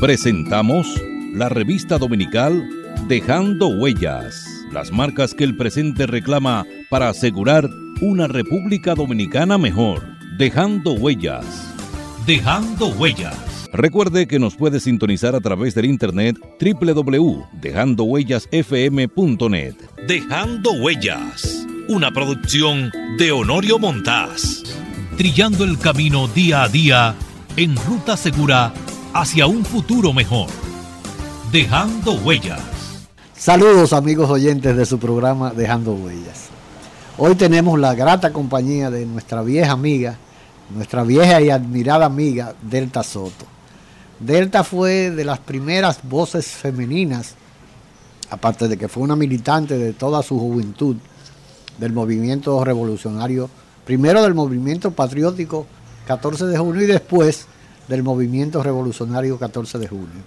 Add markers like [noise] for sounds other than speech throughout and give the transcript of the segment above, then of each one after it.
Presentamos la revista dominical Dejando Huellas, las marcas que el presente reclama para asegurar una República Dominicana mejor. Dejando Huellas. Dejando Huellas. Recuerde que nos puede sintonizar a través del internet www.dejandohuellasfm.net. Dejando Huellas, una producción de Honorio Montás. Trillando el camino día a día en ruta segura hacia un futuro mejor. Dejando Huellas. Saludos amigos oyentes de su programa Dejando Huellas. Hoy tenemos la grata compañía de nuestra vieja amiga, nuestra vieja y admirada amiga Delta Soto. Delta fue de las primeras voces femeninas, aparte de que fue una militante de toda su juventud del movimiento revolucionario, primero del movimiento patriótico 14 de junio y después del movimiento revolucionario 14 de junio.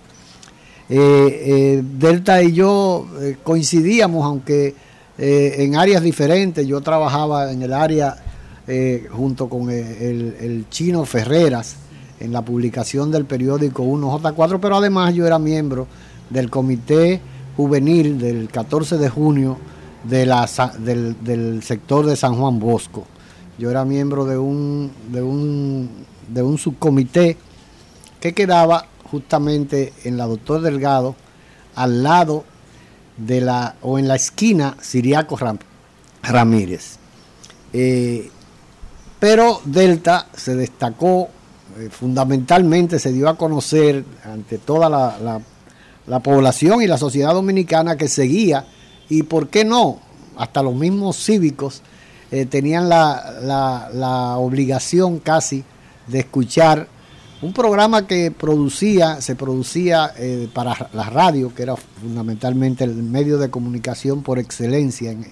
Eh, eh, Delta y yo eh, coincidíamos, aunque en áreas diferentes. Yo trabajaba en el área junto con el, el, chino Ferreras en la publicación del periódico 1J4, pero además yo era miembro del comité juvenil del 14 de junio de la, del, del, sector de San Juan Bosco. Yo era miembro de un, de un, de un subcomité que quedaba justamente en la Doctor Delgado, al lado de la, o en la esquina Siriaco Ramírez. Eh, pero Delta se destacó, eh, fundamentalmente se dio a conocer ante toda la, población y la sociedad dominicana que seguía, y por qué no, hasta los mismos cívicos eh, tenían la, la obligación casi de escuchar un programa que producía, se producía eh, para la radio, que era fundamentalmente el medio de comunicación por excelencia en,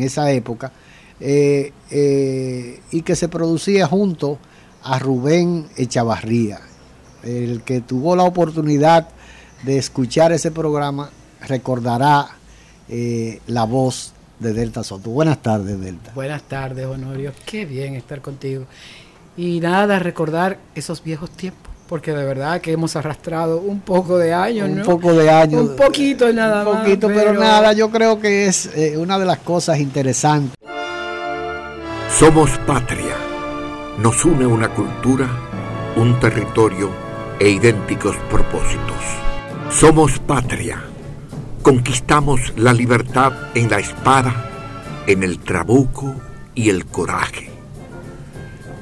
esa época, eh, eh, y que se producía junto a Rubén Echavarría. El que tuvo la oportunidad de escuchar ese programa recordará la voz de Delta Soto. Buenas tardes, Delta. Buenas tardes, Honorio. Qué bien estar contigo. Y nada, recordar esos viejos tiempos, porque de verdad que hemos arrastrado un poco de años, Un poco de años. Un poquito nada más. Un poquito, pero... nada, yo creo que es eh, una de las cosas interesantes. Somos patria. Nos une una cultura, un territorio e idénticos propósitos. Somos patria. Conquistamos la libertad en la espada, en el trabuco y el coraje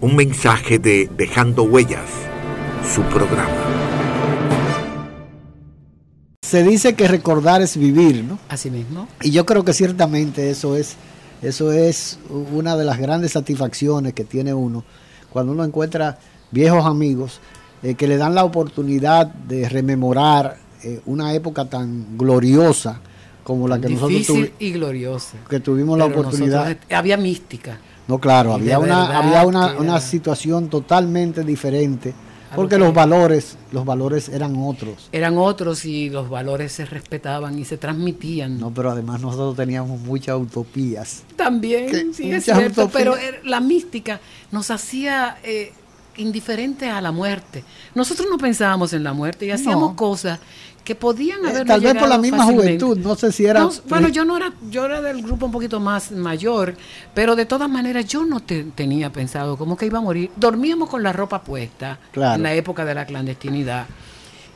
un mensaje de Dejando Huellas, su programa. Se dice que recordar es vivir, ¿no? Así mismo. Y yo creo que ciertamente eso es, eso es una de las grandes satisfacciones que tiene uno cuando uno encuentra viejos amigos eh, que le dan la oportunidad de rememorar eh, una época tan gloriosa como la que nosotros tuvimos. y gloriosa. Que tuvimos la oportunidad. había mística. No, claro, había una, había una, situación totalmente diferente, porque los valores, los valores eran otros. Eran otros y los valores se respetaban y se transmitían. No, pero además nosotros teníamos muchas utopías. También, sí, es cierto, pero la mística nos hacía eh, indiferentes a la muerte. Nosotros no pensábamos en la muerte y hacíamos cosas que podían eh, haber tal vez por la misma juventud no sé si era bueno yo no era yo era del grupo un poquito más mayor pero de todas maneras yo no tenía pensado como que iba a morir. Dormíamos con la ropa puesta en la época de la clandestinidad.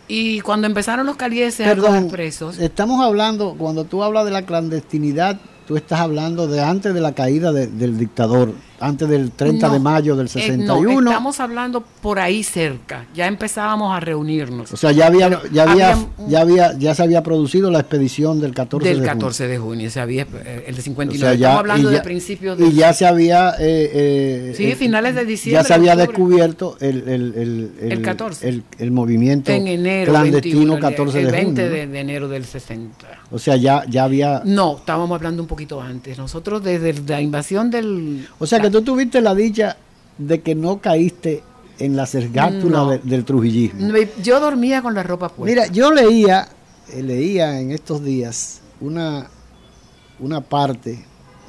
Y cuando empezaron los calieses a presos estamos hablando cuando tú hablas de la clandestinidad tú estás hablando de antes de la caída del dictador antes del 30 de mayo del 61. Eh, no, estamos hablando por ahí cerca. Ya empezábamos a reunirnos. O sea, ya había, ya había, ya había, ya se había producido la expedición del 14 del de 14 junio. de junio. Se había, eh, el de 59. estamos hablando de principios de. Y ya se había. Eh, sí, finales de diciembre. Ya se había descubierto el, el, el, el, 14. el, movimiento en enero, clandestino 14 de junio. El 20 de, enero del 60. O sea, ya, ya había. No, estábamos hablando un poquito antes. Nosotros desde la invasión del. O sea, que tú tuviste la dicha de que no caíste en la cergátula del trujillismo. Yo dormía con la ropa puesta. Mira, yo leía, eh, leía en estos días una, una parte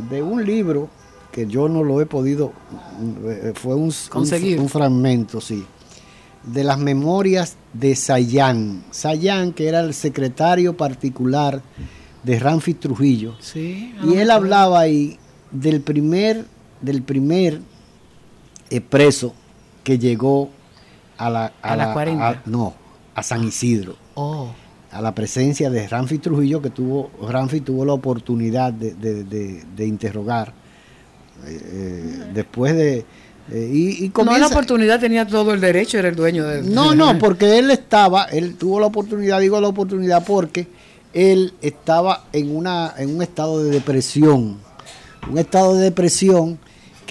de un libro que yo no lo he podido, eh, fue un, Conseguir. un, fragmento, sí, de las memorias de Sayán. Sayán, que era el secretario particular de Ramfi Trujillo. Sí, y él hablaba ahí del primer, del primer eh, preso que llegó a la, a, la, 40. no, a San Isidro. Oh. A la presencia de Ramfi Trujillo, que tuvo, Ramfi tuvo la oportunidad de, de, de, interrogar eh, eh, después de. y, y comienza, no la oportunidad tenía todo el derecho, era el dueño de. No, no, [laughs] porque él estaba, él tuvo la oportunidad, digo la oportunidad porque él estaba en, una, en un estado de depresión, un estado de depresión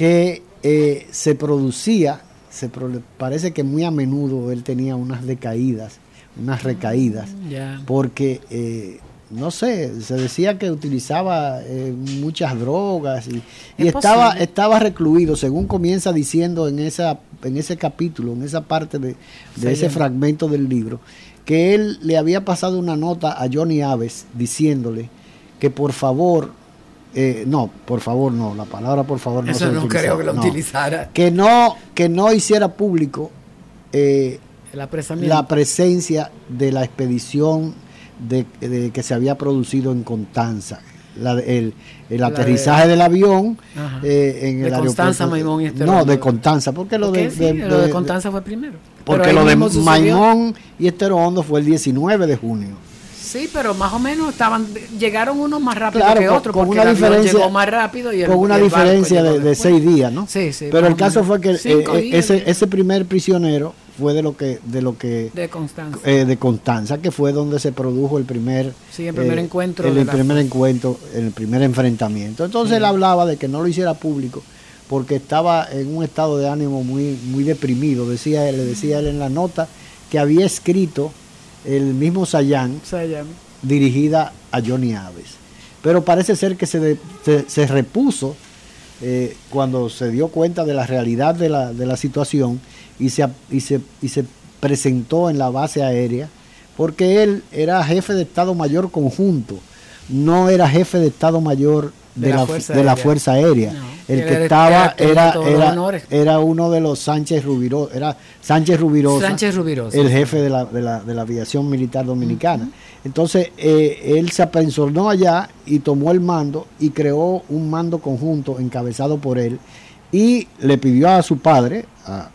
que eh, se producía, se parece que muy a menudo él tenía unas decaídas, unas recaídas, mm, porque, eh, no sé, se decía que utilizaba eh, muchas drogas y, estaba, estaba recluido, según comienza diciendo en, esa, en ese capítulo, en esa parte de, de ese fragmento del libro, que él le había pasado una nota a Johnny Aves diciéndole que por favor eh, no, por favor no, la palabra por favor no Eso no creo que lo utilizara. Que no, que no hiciera público eh, la presencia de la expedición de, que se había producido en Constanza. el, aterrizaje del avión eh, en el Constanza, Maimón y este No, de Constanza, porque lo de, lo de Constanza fue primero. Porque lo de Maimón y Estero Hondo fue el 19 de junio. Sí, pero más o menos estaban llegaron unos más rápido que otros, con una diferencia, llegó más rápido y con una diferencia de, seis días, ¿no? Sí, sí. Pero el caso fue que eh, ese, ese primer prisionero fue de lo que de lo que de Constanza, eh, de Constanza que fue donde se produjo el primer sí, el primer eh, encuentro el, primer encuentro el primer enfrentamiento. Entonces él hablaba de que no lo hiciera público porque estaba en un estado de ánimo muy muy deprimido. Decía él le decía él en la nota que había escrito el mismo Sayán, dirigida a Johnny Aves. Pero parece ser que se, se, repuso eh, cuando se dio cuenta de la realidad de la, de la situación y se, y, se, y se presentó en la base aérea, porque él era jefe de Estado Mayor conjunto, no era jefe de Estado Mayor de, la, de la, Fuerza Aérea. el que estaba era, era, era, uno de los Sánchez Rubirosa, era Sánchez Rubirosa, Sánchez el jefe de la, de la, de la aviación militar dominicana. Entonces, eh, él se apensionó allá y tomó el mando y creó un mando conjunto encabezado por él y le pidió a su padre, a,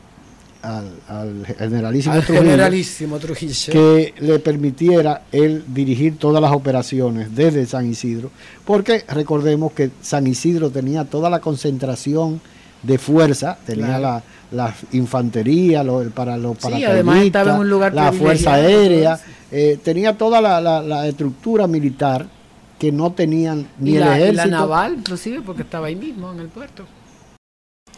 al, generalísimo, Trujillo, que le permitiera él dirigir todas las operaciones desde San Isidro, porque recordemos que San Isidro tenía toda la concentración de fuerza, tenía la, infantería para los paracaidistas, la fuerza aérea, eh, tenía toda la, estructura militar que no tenían ni el ejército. Y la naval, inclusive, porque estaba ahí mismo en el puerto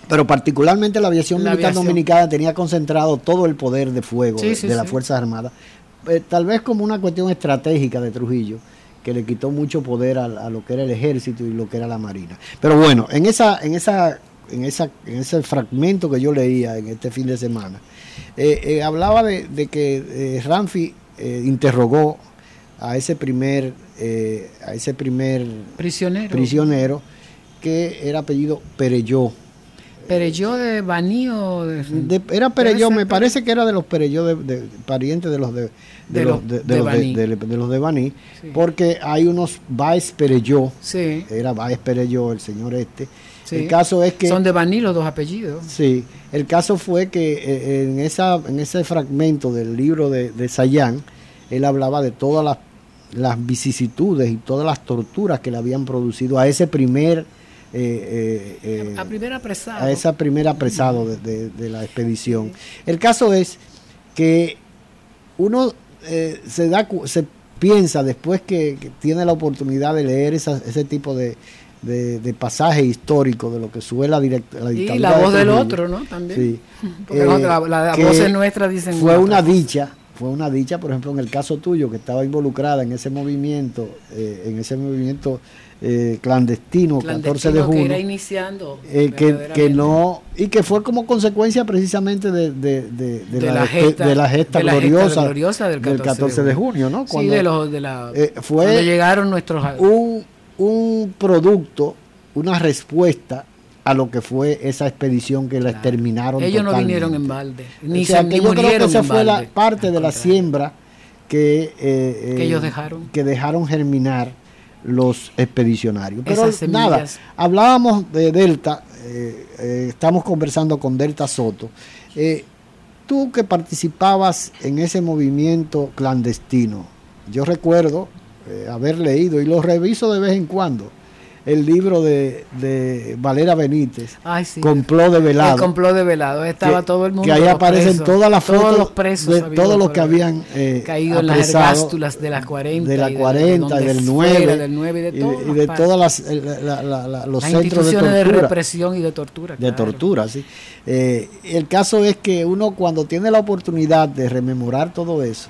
pero particularmente la aviación militar dominicana tenía concentrado todo el poder de fuego de, las Fuerzas Armadas, eh, tal vez como una cuestión estratégica de Trujillo, que le quitó mucho poder a, lo que era el ejército y lo que era la marina. Pero bueno, en esa, en esa, en esa, en ese fragmento que yo leía en este fin de semana, eh, eh, hablaba de, que Ramfi interrogó a ese primer, a ese primer prisionero. prisionero que era apellido Pereyó Pereyó de Baní o de, era Pereyó, me parece que era de los Pereyó de, parientes de los de, de, los, de, los de Baní, porque hay unos Baez Pereyó, sí. era Baez Pereyó, el señor este. El caso es que son de Baní los dos apellidos. Sí, el caso fue que eh, en esa en ese fragmento del libro de, de Sayán, él hablaba de todas las, las vicisitudes y todas las torturas que le habían producido a ese primer a, primer apresado. a esa primera apresado de, la expedición. El caso es que uno se da se piensa después que, tiene la oportunidad de leer ese tipo de, de, pasaje histórico de lo que sube la, la dictadura. Y la voz del otro, ¿no? También. Sí. [laughs] Porque la, la, voz nuestra, dicen. Fue una dicha, fue una dicha, por ejemplo, en el caso tuyo, que estaba involucrada en ese movimiento, eh, en ese movimiento eh, clandestino, 14 de junio. Que era iniciando. Eh, que, no, y que fue como consecuencia precisamente de, de, la, gesta, de la gesta gloriosa, del 14, de, junio, ¿no? Cuando, sí, de, los, de la, fue cuando llegaron nuestros. Un, un producto, una respuesta a lo que fue esa expedición que la exterminaron. Ellos no vinieron en balde, ni se que yo creo que esa fue la parte de la siembra que, eh, eh, que ellos dejaron. Que dejaron germinar los expedicionarios. Pero nada, hablábamos de Delta, eh, estamos conversando con Delta Soto. tú que participabas en ese movimiento clandestino, yo recuerdo haber leído y lo reviso de vez en cuando el libro de, de Valera Benítez, Ay, sí. Complot de Velado. El complot de Velado, estaba todo el mundo. Que ahí aparecen todas las fotos todos los presos de todos los que habían eh, caído en las ergástulas de las 40. De la 40, y, del 9. del 9 y de, y, de todas las, los centros de tortura. de represión y de tortura. De tortura, sí. Eh, el caso es que uno cuando tiene la oportunidad de rememorar todo eso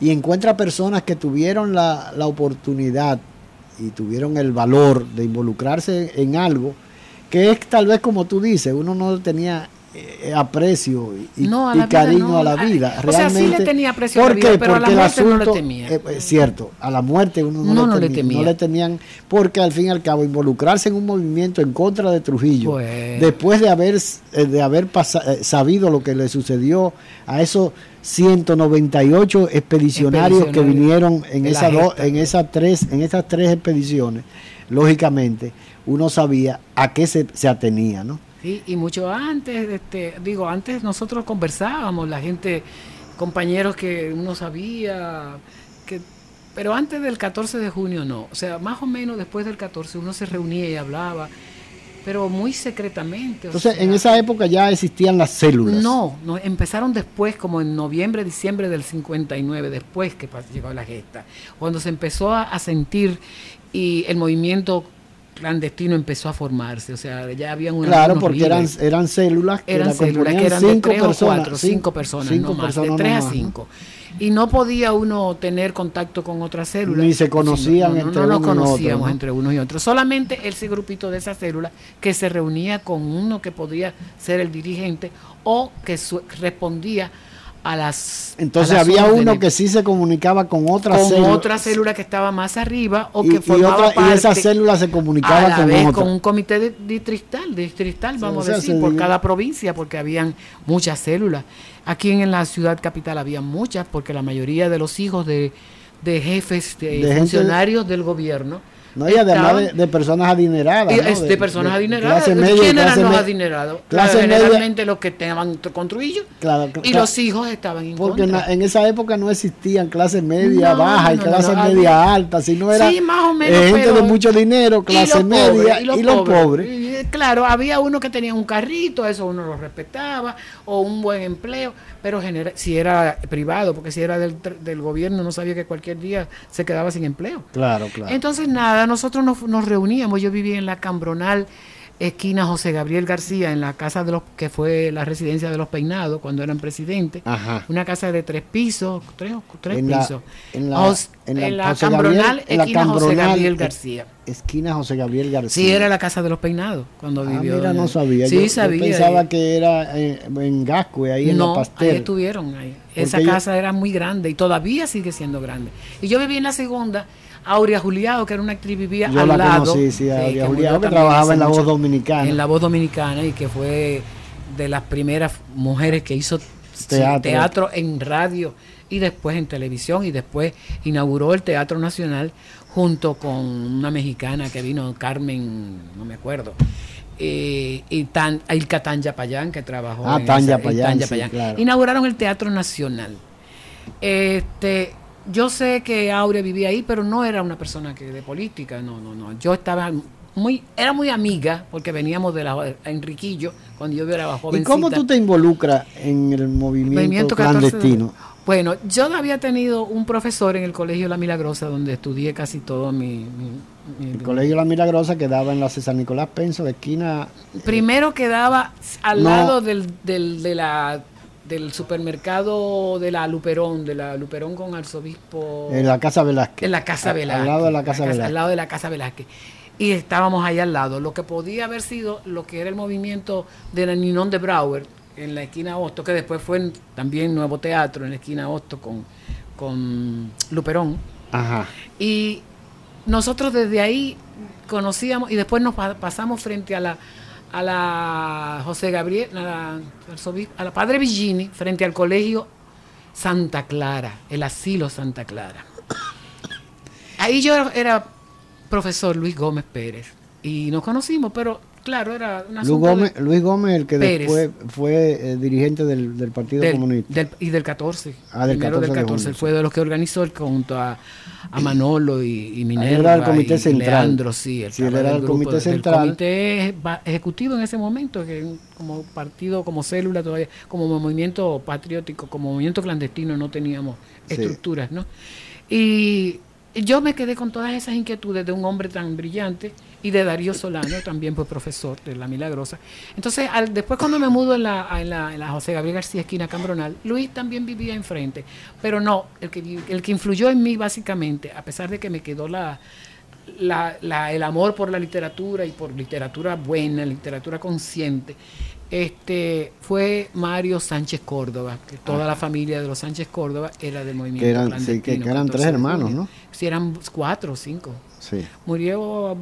y encuentra personas que tuvieron la, la oportunidad y tuvieron el valor de involucrarse en algo que es tal vez como tú dices, uno no tenía eh, aprecio y, cariño a la vida. Realmente, o sea, sí le tenía aprecio a la vida, pero a la muerte no le temía. Eh, es cierto, a la muerte uno no, le, temía, no le temían, porque al fin y al cabo involucrarse en un movimiento en contra de Trujillo, pues. después de haber, eh, de haber sabido lo que le sucedió a esos 198 expedicionarios que vinieron en, esa en, esas tres, en esas tres expediciones, lógicamente uno sabía a qué se, se atenía, ¿no? Sí, y mucho antes, este, digo, antes nosotros conversábamos, la gente, compañeros que uno sabía, que, pero antes del 14 de junio no, o sea, más o menos después del 14 uno se reunía y hablaba, pero muy secretamente. Entonces, en esa época ya existían las células. No, no, empezaron después, como en noviembre, diciembre del 59, después que llegó la gesta, cuando se empezó a, a sentir y el movimiento clandestino empezó a formarse, o sea, ya habían una Claro, porque eran, eran células que eran células que eran cinco de tres personas, o cuatro, cinco personas, no más, de tres a cinco. Y no podía uno tener contacto con otras células. Ni se conocían no, entre no, no nos conocíamos entre unos y otros. Solamente ese grupito de esas células que se reunía con uno que podía ser el dirigente o que respondía a las entonces había uno que sí se comunicaba con otra con célula. otra célula que estaba más arriba o que formaba y, y esa célula se comunicaba con vez con un comité de distrital distrital vamos a decir por cada provincia porque habían muchas células. Aquí en la ciudad capital había muchas porque la mayoría de los hijos de, de jefes de, funcionarios del gobierno no, y además de, personas adineradas. De, personas adineradas. ¿Quién eran los adinerados? Clase generalmente los que estaban con Claro, y los hijos estaban en Porque En, esa época no existían clase media baja y clase media alta, sino era más o menos, gente de mucho dinero, clase media y los, pobres. Claro, había uno que tenía un carrito, eso uno lo respetaba, o un buen empleo, pero si era privado, porque si era del, del gobierno no sabía que cualquier día se quedaba sin empleo. Claro, claro. Entonces, nada, nosotros nos, nos reuníamos, yo vivía en la Cambronal, esquina José Gabriel García, en la casa de los que fue la residencia de los peinados cuando eran presidentes. Una casa de tres pisos, tres, tres pisos. en la, en la, Cambronal, esquina José Gabriel García. Esquina José Gabriel García. Sí, era la casa de los peinados cuando ah, vivió. Mira, no sabía. Sí, sabía. pensaba que era en, Gascue, ahí en la Pastel. ahí estuvieron. Ahí. Esa casa era muy grande y todavía sigue siendo grande. Y yo viví en la segunda Aurea Juliado, que era una actriz, vivía Yo al la lado. Conocí, sí, Aurea Juliado, que trabajaba en La Voz Dominicana. En La Voz Dominicana y que fue de las primeras mujeres que hizo teatro. en radio y después en televisión y después inauguró el Teatro Nacional junto con una mexicana que vino, Carmen, no me acuerdo. Eh, y tan, Ilka Tanya Payán, que trabajó ah, en Tanya Payán, Inauguraron el Teatro Nacional. Este, yo sé que Aurea vivía ahí, pero no era una persona que de política, no, no, no. Yo estaba muy, era muy amiga, porque veníamos de la Enriquillo, cuando yo era jovencita. ¿Y cómo tú te involucras en el movimiento, clandestino? bueno, yo había tenido un profesor en el Colegio La Milagrosa, donde estudié casi todo mi... el Colegio La Milagrosa quedaba en la César Nicolás Penso, de esquina... Primero quedaba al lado del, del, de la del supermercado de la Luperón, de la Luperón con arzobispo. En la Casa Velázquez. En la Casa Velázquez. Al lado de la Casa Velázquez. Al lado de la Casa Velázquez. Y estábamos ahí al lado. Lo que podía haber sido lo que era el movimiento de la Ninón de Brauer en la esquina Hosto, que después fue también Nuevo Teatro en la esquina Hosto con, con Luperón. Ajá. Y nosotros desde ahí conocíamos y después nos pasamos frente a la a la José Gabriel, a la, Padre Villini, frente al colegio Santa Clara, el asilo Santa Clara. Ahí yo era profesor Luis Gómez Pérez y nos conocimos, pero Claro, era una Luis Gómez, Luis Gómez, el que después fue eh, dirigente del, Partido Comunista. y del 14. Ah, del 14. Del 14. fue de los que organizó el, junto a, Manolo y, y Minerva. Era el Comité y, Central. Leandro, sí. El sí, él era el Comité Central. El Comité Ejecutivo en ese momento, que como partido, como célula todavía, como movimiento patriótico, como movimiento clandestino, no teníamos estructuras, ¿no? Y yo me quedé con todas esas inquietudes de un hombre tan brillante y de Darío Solano, también fue profesor de La Milagrosa. Entonces, después cuando me mudo en la, en, la, José Gabriel García Esquina Cambronal, Luis también vivía enfrente, pero no, el que, el que influyó en mí básicamente, a pesar de que me quedó la, la, el amor por la literatura y por literatura buena, literatura consciente, este fue Mario Sánchez Córdoba, que toda la familia de los Sánchez Córdoba era del movimiento que eran, sí, que, eran tres hermanos, ¿no? Sí, eran cuatro o cinco. Murió,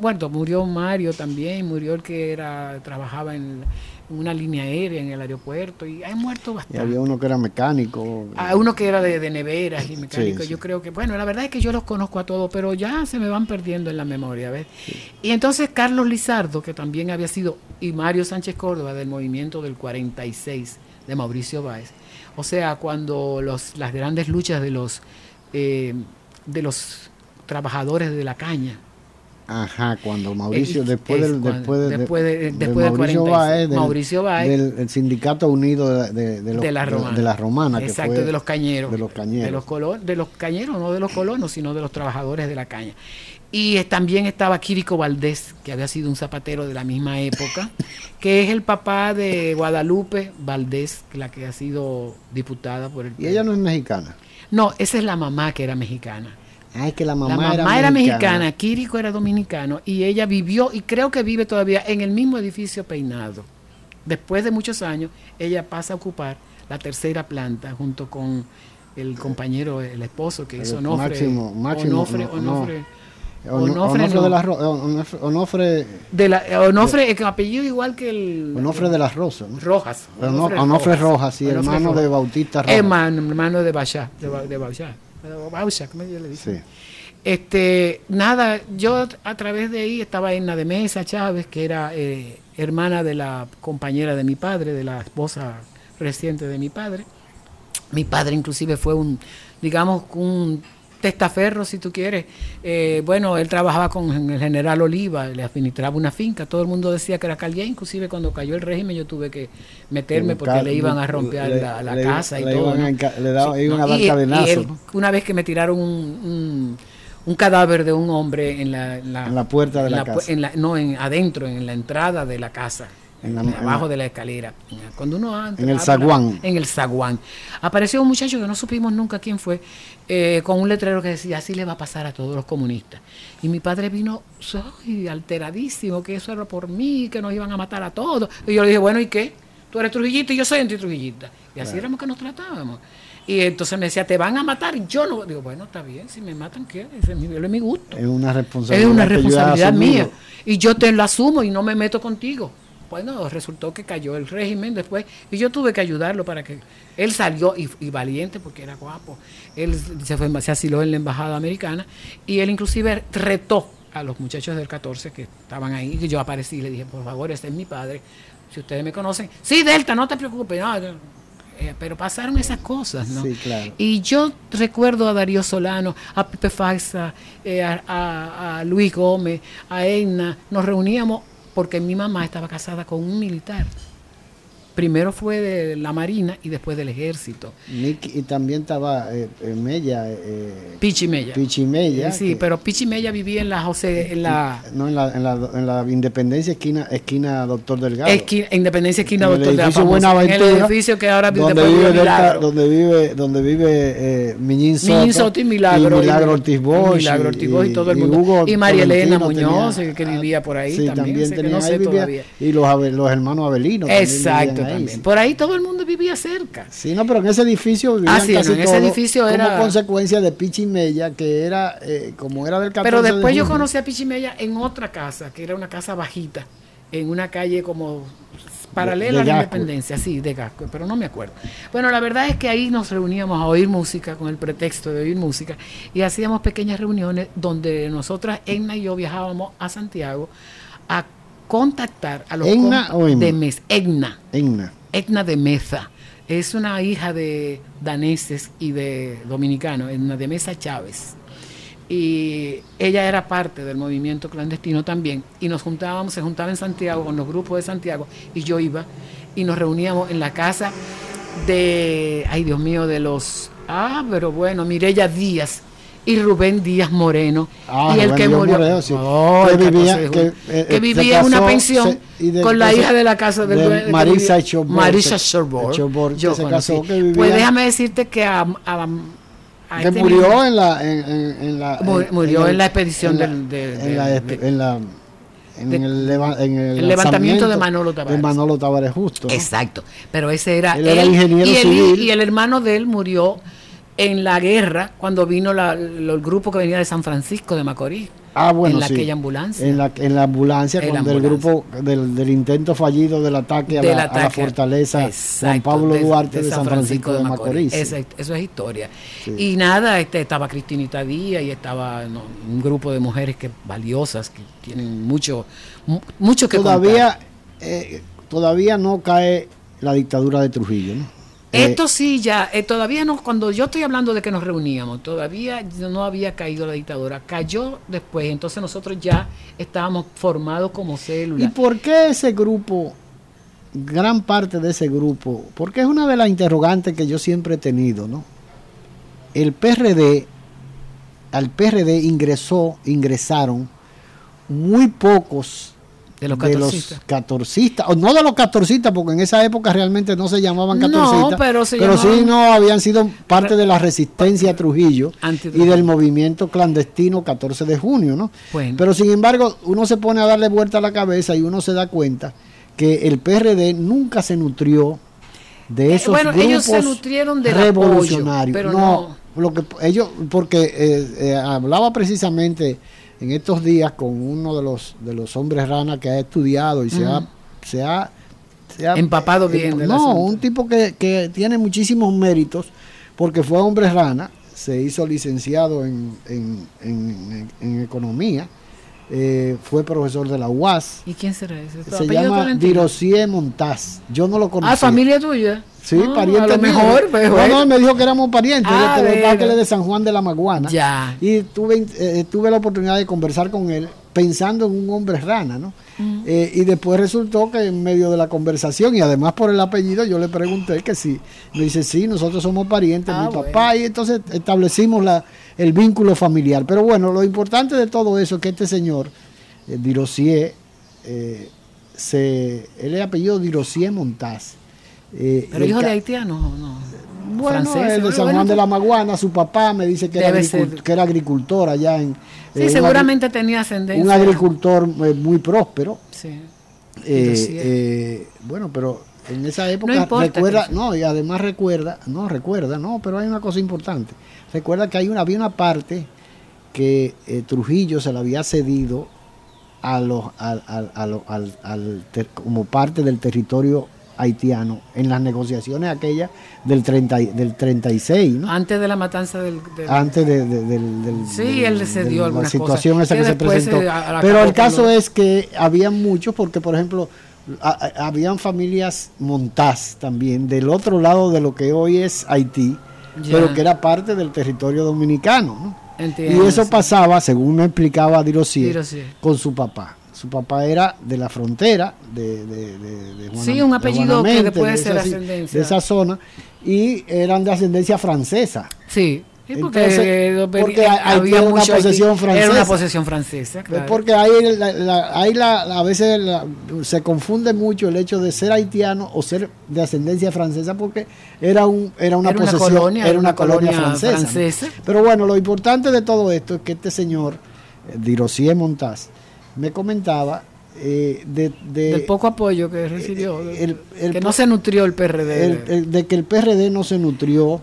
bueno, murió Mario también, murió el que era trabajaba en, una línea aérea en el aeropuerto y hay muerto bastante. Y había uno que era mecánico. Ah, uno que era de, neveras y mecánico. Yo creo que, bueno, la verdad es que yo los conozco a todos, pero ya se me van perdiendo en la memoria. ¿ves? Y entonces Carlos Lizardo, que también había sido, y Mario Sánchez Córdoba del movimiento del 46 de Mauricio Báez. O sea, cuando los, las grandes luchas de los, eh, de los trabajadores de la caña. Ajá, cuando Mauricio, después, del, después, de, después, de, después Mauricio, Baez, del, Mauricio Del, Sindicato Unido de, de, los, de, la Romana. De, la Romana Exacto, de los cañeros. De los cañeros. De los, de los cañeros, no de los colonos, sino de los trabajadores de la caña. Y también estaba Quirico Valdés, que había sido un zapatero de la misma época, [laughs] que es el papá de Guadalupe Valdés, la que ha sido diputada por el... ¿Y ella no es mexicana? No, esa es la mamá que era mexicana. Ay, que la mamá, era, mexicana. Quirico era dominicano y ella vivió y creo que vive todavía en el mismo edificio peinado. Después de muchos años, ella pasa a ocupar la tercera planta junto con el compañero, el esposo que es Onofre. Máximo, máximo. Onofre, Onofre, Onofre, de la Onofre, de la Onofre, el apellido igual que el Onofre de las Rosas, Rojas. Onofre, Rojas, sí, hermano de Bautista Rojas. Hermano, de Bachá, de, de Bachá. Este, nada, yo a través de ahí estaba en la de Mesa Chávez, que era eh, hermana de la compañera de mi padre, de la esposa reciente de mi padre. Mi padre inclusive fue un, digamos, un testaferro, si tú quieres. Eh, bueno, él trabajaba con el general Oliva, le administraba una finca, todo el mundo decía que era Calié, inclusive cuando cayó el régimen yo tuve que meterme porque le iban a romper la, casa y todo. le daba, una una vez que me tiraron un, un, cadáver de un hombre en la, en la puerta de la, casa. no, en, adentro, en la entrada de la casa en abajo de la escalera. Cuando uno en el zaguán. En el zaguán. Apareció un muchacho que no supimos nunca quién fue, eh, con un letrero que decía, así le va a pasar a todos los comunistas. Y mi padre vino soy alteradísimo, que eso era por mí, que nos iban a matar a todos. Y yo le dije, bueno, ¿y qué? Tú eres trujillita y yo soy antitrujillita. Y así éramos que nos tratábamos. Y entonces me decía, te van a matar. Y yo no. Digo, bueno, está bien, si me matan, ¿qué? es mi, es mi gusto. Es una responsabilidad. Es una responsabilidad mía. Y yo te lo asumo y no me meto contigo bueno, resultó que cayó el régimen después y yo tuve que ayudarlo para que él salió y, valiente porque era guapo. Él se, fue, se asiló en la embajada americana y él inclusive retó a los muchachos del 14 que estaban ahí y yo aparecí y le dije, por favor, este es mi padre, si ustedes me conocen, sí, Delta, no te preocupes, eh, pero pasaron esas cosas, ¿no? Sí, claro. Y yo recuerdo a Darío Solano, a Pepe Faxa, eh, a, a Luis Gómez, a Edna, nos reuníamos porque mi mamá estaba casada con un militar primero fue de la Marina y después del Ejército. y también estaba eh, eh Mella. Eh, Pichi Mella. Pichi Mella. Sí, pero Pichi Mella vivía en la José. En la, no, en la, en la, en la Independencia, esquina, esquina Doctor Delgado. Esquina, Independencia, esquina Doctor Delgado. En el edificio que ahora donde vive, Delta, donde vive, donde vive eh, Miñín Soto. Miñín Soto y Milagro. Y Milagro Ortiz Bosch. Milagro Ortiz Bosch y, todo el mundo. Y, María Elena Muñoz, que vivía por ahí sí, también. también tenía, no sé todavía. Y los, los hermanos Abelinos. Exacto, también. Por ahí todo el mundo vivía cerca. Sí, no, pero en ese edificio vivían ah, sí, casi en ese edificio era como consecuencia de Pichimella, que era eh, como era del 14 Pero después yo conocí a Pichimella en otra casa, que era una casa bajita, en una calle como paralela a la Independencia, sí, de Gasco, pero no me acuerdo. Bueno, la verdad es que ahí nos reuníamos a oír música con el pretexto de oír música y hacíamos pequeñas reuniones donde nosotras, Egna y yo viajábamos a Santiago a contactar a los de Mes, Egna. Egna. Etna de Meza. Es una hija de daneses y de dominicanos, Etna de Meza Chávez. Y ella era parte del movimiento clandestino también. Y nos juntábamos, se juntaba en Santiago con los grupos de Santiago y yo iba y nos reuníamos en la casa de, ay Dios mío, de los, ah, pero bueno, Mirella Díaz, y Rubén Díaz Moreno. Ah, y el que murió. que, vivía, que, eh, vivía en una pensión con la hija de la casa del de Marisa Chobor. Marisa Chobor. Yo se casó, que vivía, Pues déjame decirte que a, a, que este murió en la en, en, la murió en, la expedición del en la, en la en, el, en el, levantamiento de Manolo Tavares. De Manolo Tavares justo. Exacto. Pero ese era él, era ingeniero y, civil. y el hermano de él murió en la guerra, cuando vino la, el grupo que venía de San Francisco de Macorís. Ah, bueno, en aquella ambulancia. En la, en la ambulancia, cuando el grupo del, intento fallido del ataque, a, la, fortaleza Juan Pablo Duarte de, San Francisco, de Macorís. Eso, es historia. Y nada, este, estaba Cristinita Díaz y estaba un grupo de mujeres que valiosas, que tienen mucho, mucho que todavía, eh, todavía no cae la dictadura de Trujillo, ¿no? Eh, Esto sí, ya, eh, todavía no, cuando yo estoy hablando de que nos reuníamos, todavía no había caído la dictadura, cayó después, entonces nosotros ya estábamos formados como células. ¿Y por qué ese grupo, gran parte de ese grupo, porque es una de las interrogantes que yo siempre he tenido, ¿no? El PRD, al PRD ingresó, ingresaron muy pocos de los catorcistas. o no de los catorcistas, porque en esa época realmente no se llamaban catorcistas. No, pero, pero sí no habían sido parte de la resistencia a Trujillo y del movimiento clandestino 14 de junio, ¿no? Pero sin embargo, uno se pone a darle vuelta a la cabeza y uno se da cuenta que el PRD nunca se nutrió de eh, esos bueno, ellos se nutrieron de revolucionarios. pero no, lo que ellos, porque eh, eh, hablaba precisamente en estos días con uno de los de los hombres rana que ha estudiado y se, ha, se, ha, empapado bien. no, un tipo que, que, tiene muchísimos méritos porque fue hombre rana, se hizo licenciado en, en, economía. Eh, fue profesor de la UAS. ¿Y quién será ese? Se llama Dirosier Montaz. Yo no lo conocí. Ah, familia tuya. Sí, ah, pariente. A lo mejor, No, me dijo que éramos parientes. Ah, de, de San Juan de la Maguana. Ya. Y tuve, eh, tuve la oportunidad de conversar con él pensando en un hombre rana, ¿no? Eh, y después resultó que en medio de la conversación, y además por el apellido, yo le pregunté que sí. Me dice, sí, nosotros somos parientes, mi ah, papá, y entonces establecimos la, el vínculo familiar. Pero bueno, lo importante de todo eso es que este señor, eh, Dirosier, eh, se, él es apellido Dirosier Montaz eh, ¿Pero hijo de haitiano no? Bueno, de San Juan de la Maguana, su papá me dice que, era, que era agricultor allá en... Sí, eh, seguramente tenía ascendencia. Un agricultor eh, muy próspero. Sí. bueno, pero en esa época recuerda, no, y además recuerda, no recuerda, no, pero hay una cosa importante. Recuerda que hay una, había una parte que Trujillo se la había cedido a los, al, al, al, como parte del territorio haitiano en las negociaciones aquellas del, 30, del 36. ¿no? Antes de la matanza del... Antes de, del... Sí, él se dio La situación esa que se presentó. Pero el caso es que había muchos, porque por ejemplo habían familias montás también del otro lado de lo que hoy es Haití, pero que era parte del territorio dominicano. y eso pasaba, según me explicaba Dirosier, con su papá. Su papá era de la frontera de, de, de, Sí, un apellido que puede ser ascendencia. De esa zona. Y eran de ascendencia francesa. Sí porque, porque había una posesión francesa. Era una posesión francesa, Porque ahí, la, a veces se confunde mucho el hecho de ser haitiano o ser de ascendencia francesa porque era un era una posesión, colonia, era una, colonia, francesa. Pero bueno, lo importante de todo esto es que este señor, eh, Dirosier Montaz, me comentaba eh, de, del poco apoyo que recibió, el, que no se nutrió el PRD. de que el PRD no se nutrió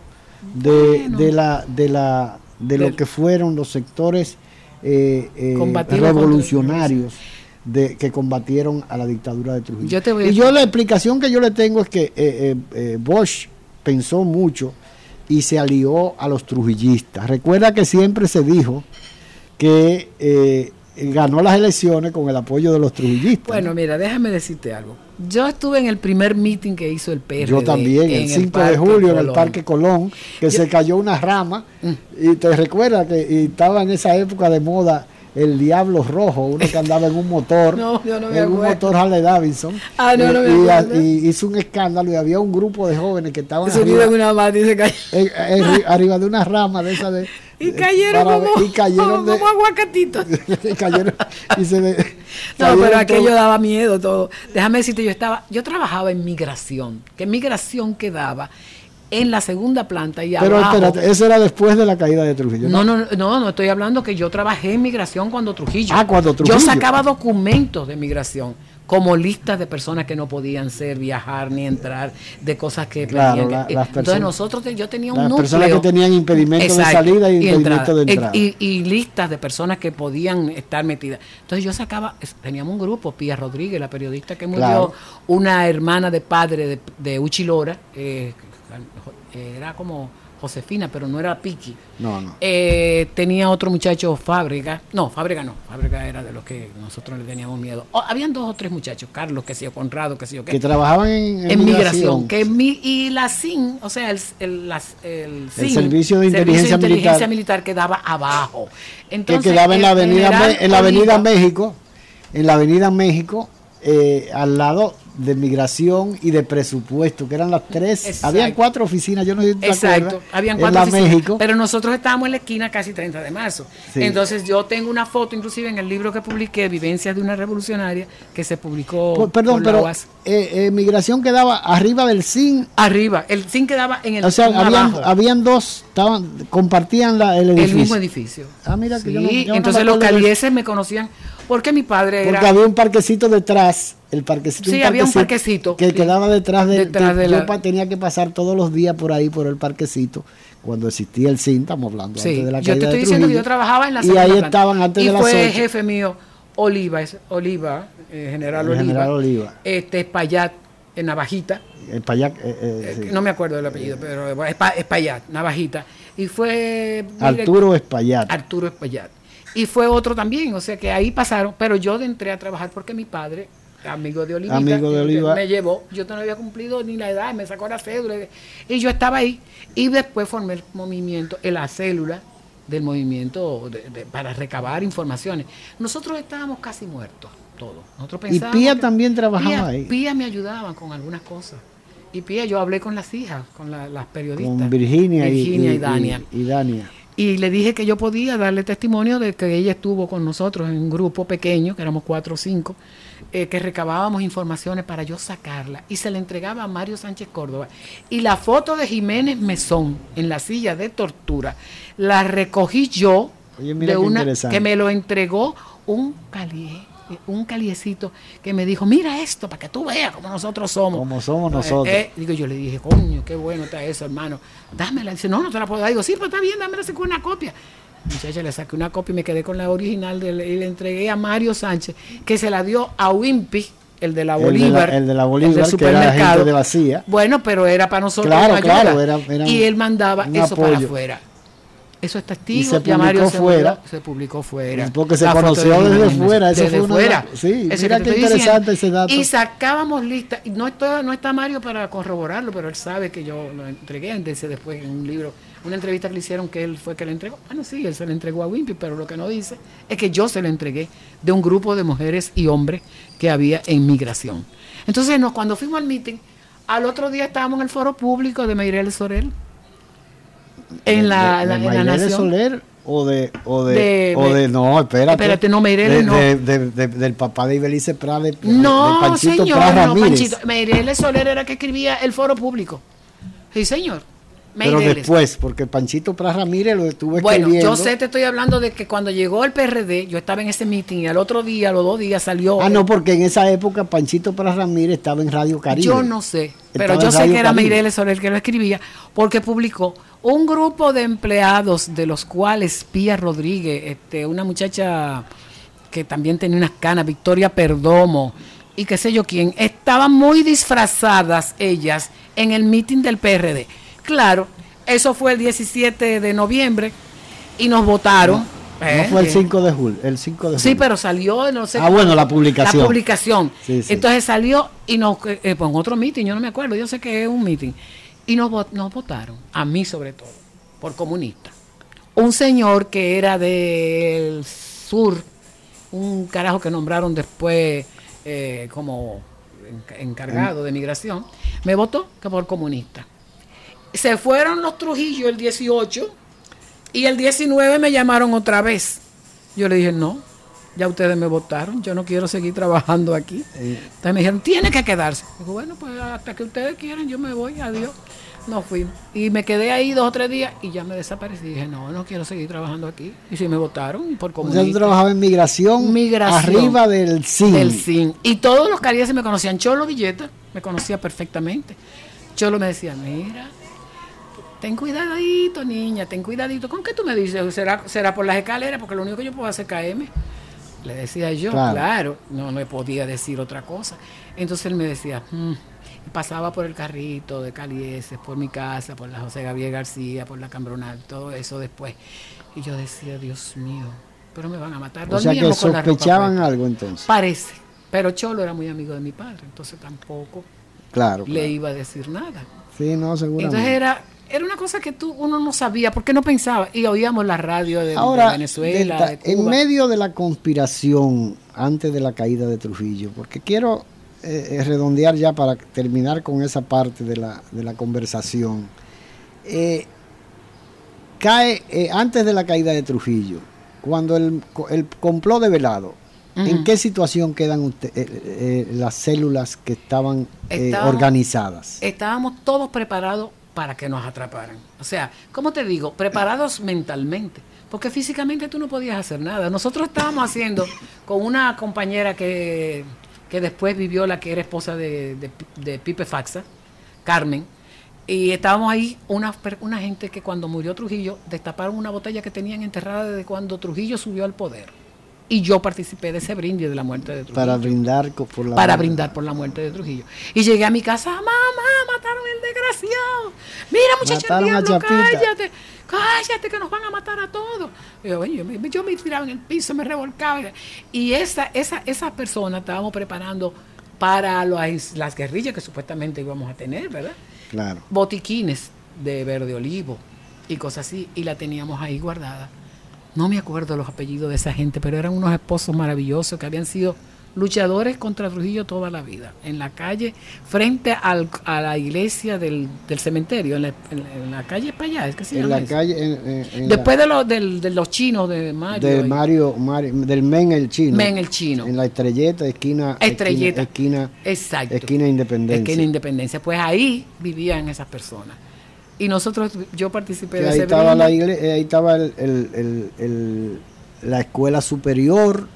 de, de la de la de lo que fueron los sectores eh, eh, revolucionarios de, que combatieron a la dictadura de Trujillo. y yo la explicación que yo le tengo es que eh, Bosch pensó mucho y se alió a los trujillistas. Recuerda que siempre se dijo que ganó las elecciones con el apoyo de los trujillistas. Bueno, mira, déjame decirte algo. Yo estuve en el primer meeting que hizo el PRD. Yo también, el 5 de julio en el Parque Colón, que se cayó una rama. Mm. Y te recuerdas que estaba en esa época de moda el Diablo Rojo, uno que andaba en un motor, [laughs] no, yo no en un motor Harley Davidson, ah, no, no me y, hizo un escándalo y había un grupo de jóvenes que estaban arriba, en una mata y se cayó. arriba de una rama de esa de y cayeron, como, y cayeron como, aguacatitos. [laughs] y cayeron y se No, pero aquello daba miedo todo. Déjame decirte, yo estaba, yo trabajaba en migración, que migración quedaba en la segunda planta y Pero espérate, eso era después de la caída de Trujillo. No, no, no, no, estoy hablando que yo trabajé en migración cuando Trujillo. Ah, cuando Trujillo. Yo sacaba documentos de migración como listas de personas que no podían ser, viajar ni entrar, de cosas que claro, Entonces nosotros, yo tenía un las núcleo. personas que tenían impedimento de salida y, impedimento de entrada. Y, listas de personas que podían estar metidas. Entonces yo sacaba, teníamos un grupo, Pía Rodríguez, la periodista que murió, una hermana de padre de, de Uchilora, eh, era como Josefina, pero no era Piki. No, no. Eh, tenía otro muchacho, Fábrica. No, Fábrica no. Fábrica era de los que nosotros le teníamos miedo. habían dos o tres muchachos, Carlos, que sé yo, Conrado, que sé yo. Que trabajaban en, migración. que y la SIN, o sea, el, el, el, Servicio de Inteligencia, Militar. quedaba abajo. Entonces, que quedaba en la Avenida, en la avenida México. En la Avenida México, eh, al lado de migración y de presupuesto, que eran las tres. Habían cuatro oficinas, yo no sé si te Exacto, habían cuatro oficinas. México. Pero nosotros estábamos en la esquina casi 30 de marzo. Entonces yo tengo una foto, inclusive en el libro que publiqué, Vivencias de una Revolucionaria, que se publicó. perdón, pero eh, eh, migración quedaba arriba del CIN. Arriba, el CIN quedaba en el O sea, habían, habían, dos, estaban, compartían la, el edificio. El mismo edificio. Ah, mira que yo entonces los calieses me conocían porque mi padre era. Porque había un parquecito detrás el parquecito. Sí, había un parquecito. Que quedaba detrás de, yo tenía que pasar todos los días por ahí, por el parquecito. Cuando existía el CIN, estamos hablando antes de la Yo te estoy diciendo que yo trabajaba en la Y ahí estaban antes de las fue jefe mío, Oliva, Oliva, eh, General Oliva. General Oliva. Este, Espaillat, en Navajita. Espaillat, eh, eh, No me acuerdo del apellido, pero Espaillat, Navajita. Y fue... Arturo Espaillat. Arturo Espaillat. Y fue otro también, o sea que ahí pasaron, pero yo entré a trabajar porque mi padre amigo de Oliva, me llevó, yo no había cumplido ni la edad, me sacó la cédula y yo estaba ahí y después formé el movimiento, en la célula del movimiento para recabar informaciones. Nosotros estábamos casi muertos, todos. Nosotros y Pía también trabajaba ahí. Pía me ayudaba con algunas cosas. Y Pía, yo hablé con las hijas, con las periodistas. Con Virginia, y, Dania. y Dania. Y le dije que yo podía darle testimonio de que ella estuvo con nosotros en un grupo pequeño, que éramos cuatro o cinco, eh, que recabábamos informaciones para yo sacarla. Y se la entregaba a Mario Sánchez Córdoba. Y la foto de Jiménez Mesón en la silla de tortura la recogí yo de una que me lo entregó un calié un caliecito que me dijo, mira esto, para que tú veas cómo nosotros somos. Como somos nosotros. Eh, digo, yo le dije, coño, qué bueno está eso, hermano. Dámela. Dice, no, no te la puedo dar. Digo, sí, pero está bien, dámela con una copia. Muchacha, le saqué una copia y me quedé con la original y le entregué a Mario Sánchez, que se la dio a Wimpy, el de la Bolívar. El de la, Bolívar, que era gente de vacía. Bueno, pero era para nosotros. Claro, claro. y él mandaba eso para afuera. Eso es testigo. Y se publicó fuera. se publicó fuera. Porque se conoció desde fuera. Eso desde fue fuera. sí, mira qué interesante ese dato. Y sacábamos lista. Y no, está, no está Mario para corroborarlo, pero él sabe que yo lo entregué. Dice después en un libro, una entrevista que le hicieron que él fue que le entregó. Bueno, sí, él se le entregó a Wimpy, pero lo que no dice es que yo se lo entregué de un grupo de mujeres y hombres que había en migración. Entonces, no, cuando fuimos al meeting, al otro día estábamos en el foro público de Meirel Sorel en la, de, de, Nación. Soler o de o de, o de no espérate. espérate no Meireles no. del papá de Ibelice Prade no Panchito señor no Panchito. Meireles Soler era que escribía el foro público. Sí señor pero después, porque Panchito Pras Ramírez lo estuve Bueno, yo sé, te estoy hablando de que cuando llegó el PRD, yo estaba en ese meeting y al otro día, los dos días salió. Ah, no, porque en esa época Panchito Pras Ramírez estaba en Radio Caribe. Yo no sé, pero yo sé que era Meireles Soler que lo escribía, porque publicó un grupo de empleados, de los cuales Pía Rodríguez, este, una muchacha que también tenía unas canas, Victoria Perdomo, y qué sé yo quién, estaban muy disfrazadas ellas en el meeting del PRD Claro, eso fue el 17 de noviembre y nos votaron. No, eh, fue el 5 de julio, el 5 de julio. Sí, pero salió, no sé. Ah, bueno, la publicación. La publicación. Entonces salió y nos, eh, eh pues, otro meeting, yo no me acuerdo, yo sé que es un meeting. Y nos, nos votaron, a mí sobre todo, por comunista. Un señor que era del sur, un carajo que nombraron después eh, como encargado de migración, me votó que por comunista. Se fueron los Trujillo el 18 y el 19 me llamaron otra vez. Yo le dije, no, ya ustedes me votaron, yo no quiero seguir trabajando aquí. Entonces me dijeron, tiene que quedarse. Digo, bueno, pues hasta que ustedes quieran, yo me voy, adiós. No fui. Y me quedé ahí dos o tres días y ya me desaparecí. Dije, no, no quiero seguir trabajando aquí. Y si me votaron, por comunista. Yo trabajaba en migración, migración arriba del CIN. Del CIN. Y todos los se me conocían. Cholo Villeta me conocía perfectamente. Cholo me decía, mira, ten cuidadito, niña, ten cuidadito. ¿Con qué tú me dices? ¿Será, será por las escaleras? Porque lo único que yo puedo hacer es caerme. Le decía yo, claro, no le podía decir otra cosa. Entonces él me decía, hmm". pasaba por el carrito de Calieses, por mi casa, por la José Gabriel García, por la Cambronal, todo eso después. Y yo decía, Dios mío, pero me van a matar. O sea que sospechaban algo entonces. Parece, pero Cholo era muy amigo de mi padre, entonces tampoco claro, le iba a decir nada. Sí, no, seguramente. Entonces era era una cosa que tú uno no sabía, porque no pensaba, y oíamos la radio de, Venezuela. En medio de la conspiración antes de la caída de Trujillo, porque quiero eh, eh, redondear ya para terminar con esa parte de la, de la conversación. Eh, cae antes de la caída de Trujillo, cuando el, el complot de Velado, ¿En qué situación quedan las células que estaban organizadas? Estábamos todos preparados para que nos atraparan. O sea, ¿cómo te digo? Preparados mentalmente, porque físicamente tú no podías hacer nada. Nosotros estábamos haciendo con una compañera que, que después vivió la que era esposa de, de, Pipe Faxa, Carmen, y estábamos ahí una, una gente que cuando murió Trujillo destaparon una botella que tenían enterrada desde cuando Trujillo subió al poder y yo participé de ese brindis de la muerte de Trujillo. Para brindar por la Para brindar por la muerte de Trujillo. Y llegué a mi casa, mamá, mataron al desgraciado. Mira, muchacha, diablo, cállate, cállate que nos van a matar a todos. yo, yo, me tiraba en el piso, me revolcaba. Y esa, esa, esa persona estábamos preparando para las, las guerrillas que supuestamente íbamos a tener, ¿verdad? Claro. Botiquines de verde olivo y cosas así, y la teníamos ahí guardada no me acuerdo los apellidos de esa gente, pero eran unos esposos maravillosos que habían sido luchadores contra Trujillo toda la vida, en la calle, frente al, a la iglesia del, cementerio, en la, calle para allá, es que se en La calle, Después de, de los chinos de Mario. Del Mario, del Men el chino. Men el chino. En la estrelleta, esquina. Estrelleta. Esquina, Exacto. Esquina Independencia. Esquina Independencia. Pues ahí vivían esas personas y nosotros, yo participé de ahí estaba la iglesia, ahí estaba el, la escuela superior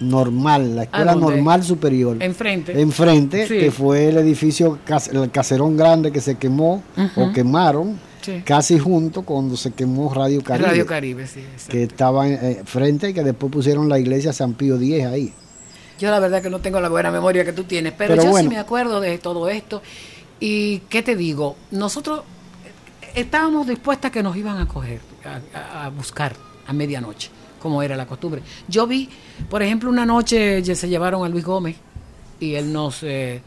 normal, la escuela normal superior. Enfrente. Enfrente, que fue el edificio, el caserón grande que se quemó o quemaron. Casi junto cuando se quemó Radio Caribe. Radio Caribe, sí. Que estaba eh, frente y que después pusieron la iglesia San Pío X ahí. Yo la verdad que no tengo la buena memoria que tú tienes, pero, yo sí me acuerdo de todo esto. Y qué te digo, nosotros estábamos dispuestas que nos iban a coger. a, buscar a medianoche, como era la costumbre. Yo vi, por ejemplo, una noche se llevaron a Luis Gómez y él nos... Eh,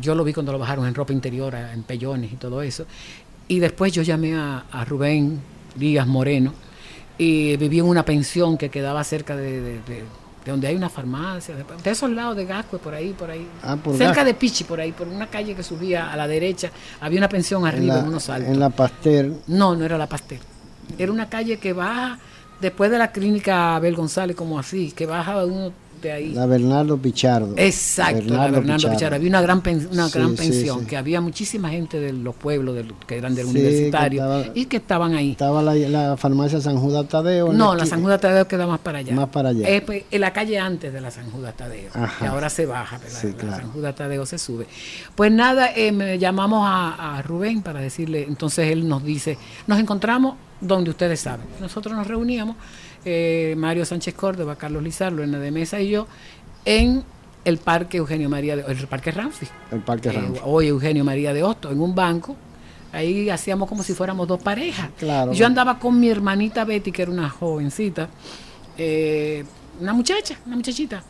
yo lo vi cuando lo bajaron en ropa interior, en pellones y todo eso. Y después yo llamé a, Rubén Díaz Moreno y viví en una pensión que quedaba cerca de donde hay una farmacia, de, esos lados de Gascue, por ahí, por ahí. Ah, Cerca de Pichi, por ahí, por una calle que subía a la derecha, había una pensión arriba en, unos altos. ¿En la Pasteur? No, no era la Pasteur. Era una calle que baja después de la clínica Abel González, como así, que baja uno la Bernardo Pichardo. Exacto, la Bernardo Pichardo. Había una gran, una gran pensión, que había muchísima gente de los pueblos que eran del universitario y que estaban ahí. Estaba la, farmacia San Judas Tadeo. No, la San Judas Tadeo queda más para allá. Más para allá. Pues, en la calle antes de la San Judas Tadeo, que ahora se baja, pero la, San Judas Tadeo se sube. Pues nada, eh, me llamamos a, a Rubén para decirle, entonces él nos dice, nos encontramos donde ustedes saben. Nosotros nos reuníamos eh, Mario Sánchez Córdoba, Carlos Lizardo, en de Mesa y yo, en el Parque Eugenio María de el Parque Ramsey. El Parque eh, hoy Eugenio María de Hosto, en un banco. Ahí hacíamos como si fuéramos dos parejas. Yo andaba con mi hermanita Betty, que era una jovencita, eh, una muchacha, una muchachita.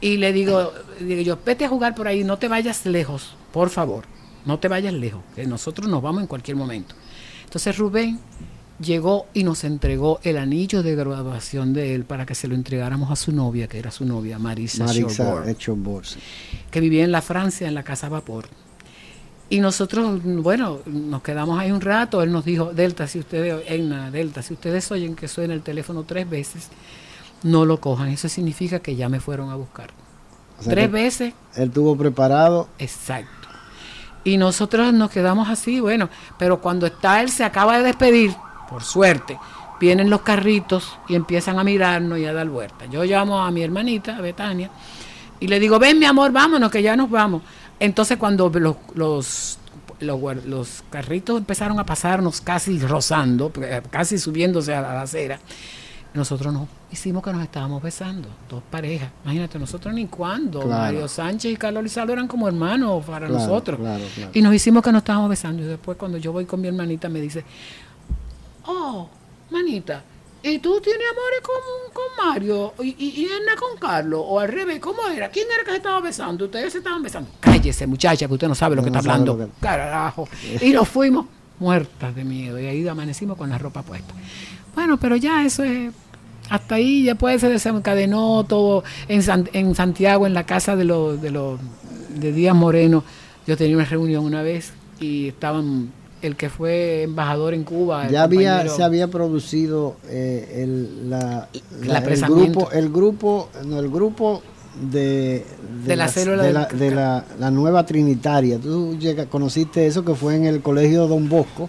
Y le digo, digo yo, vete a jugar por ahí, no te vayas lejos, por favor, no te vayas lejos, que nosotros nos vamos en cualquier momento. Entonces Rubén llegó y nos entregó el anillo de graduación de él para que se lo entregáramos a su novia, que era su novia, Marisa, Marisa que vivía en la Francia, en la Casa Vapor. Y nosotros, bueno, nos quedamos ahí un rato, él nos dijo, Delta, si ustedes, Delta, si ustedes oyen que suena el teléfono tres veces, no lo cojan, eso significa que ya me fueron a buscar. tres veces. Él tuvo preparado. Exacto. Y nosotros nos quedamos así, bueno, pero cuando está él se acaba de despedir, por suerte, vienen los carritos y empiezan a mirarnos y a dar vueltas. Yo llamo a mi hermanita, a Betania, y le digo, ven mi amor, vámonos, que ya nos vamos. Entonces cuando los, los, los, carritos empezaron a pasarnos casi rozando, eh, casi subiéndose a la acera, nosotros nos hicimos que nos estábamos besando, dos parejas. Imagínate, nosotros ni cuándo. Mario Sánchez y Carlos Lizardo eran como hermanos para nosotros. y nos hicimos que nos estábamos besando. Y después cuando yo voy con mi hermanita me dice, oh, manita, ¿y tú tienes amores con, con Mario y, y, y con Carlos? O al revés, ¿cómo era? ¿Quién era que se estaba besando? Ustedes se estaban besando. Cállese, muchacha, que usted no sabe lo que está hablando. Carajo. [laughs] Y nos fuimos muertas de miedo. Y ahí amanecimos con la ropa puesta. Bueno, pero ya eso es hasta ahí ya puede se desencadenó todo en, en Santiago, en la casa de los de, los de Díaz Moreno. Yo tenía una reunión una vez y estaban el que fue embajador en Cuba. Ya había, se había producido eh, el, la, el grupo, el grupo, no, el grupo de, de, la, de, la, nueva Trinitaria. Tú llega, conociste eso que fue en el colegio Don Bosco.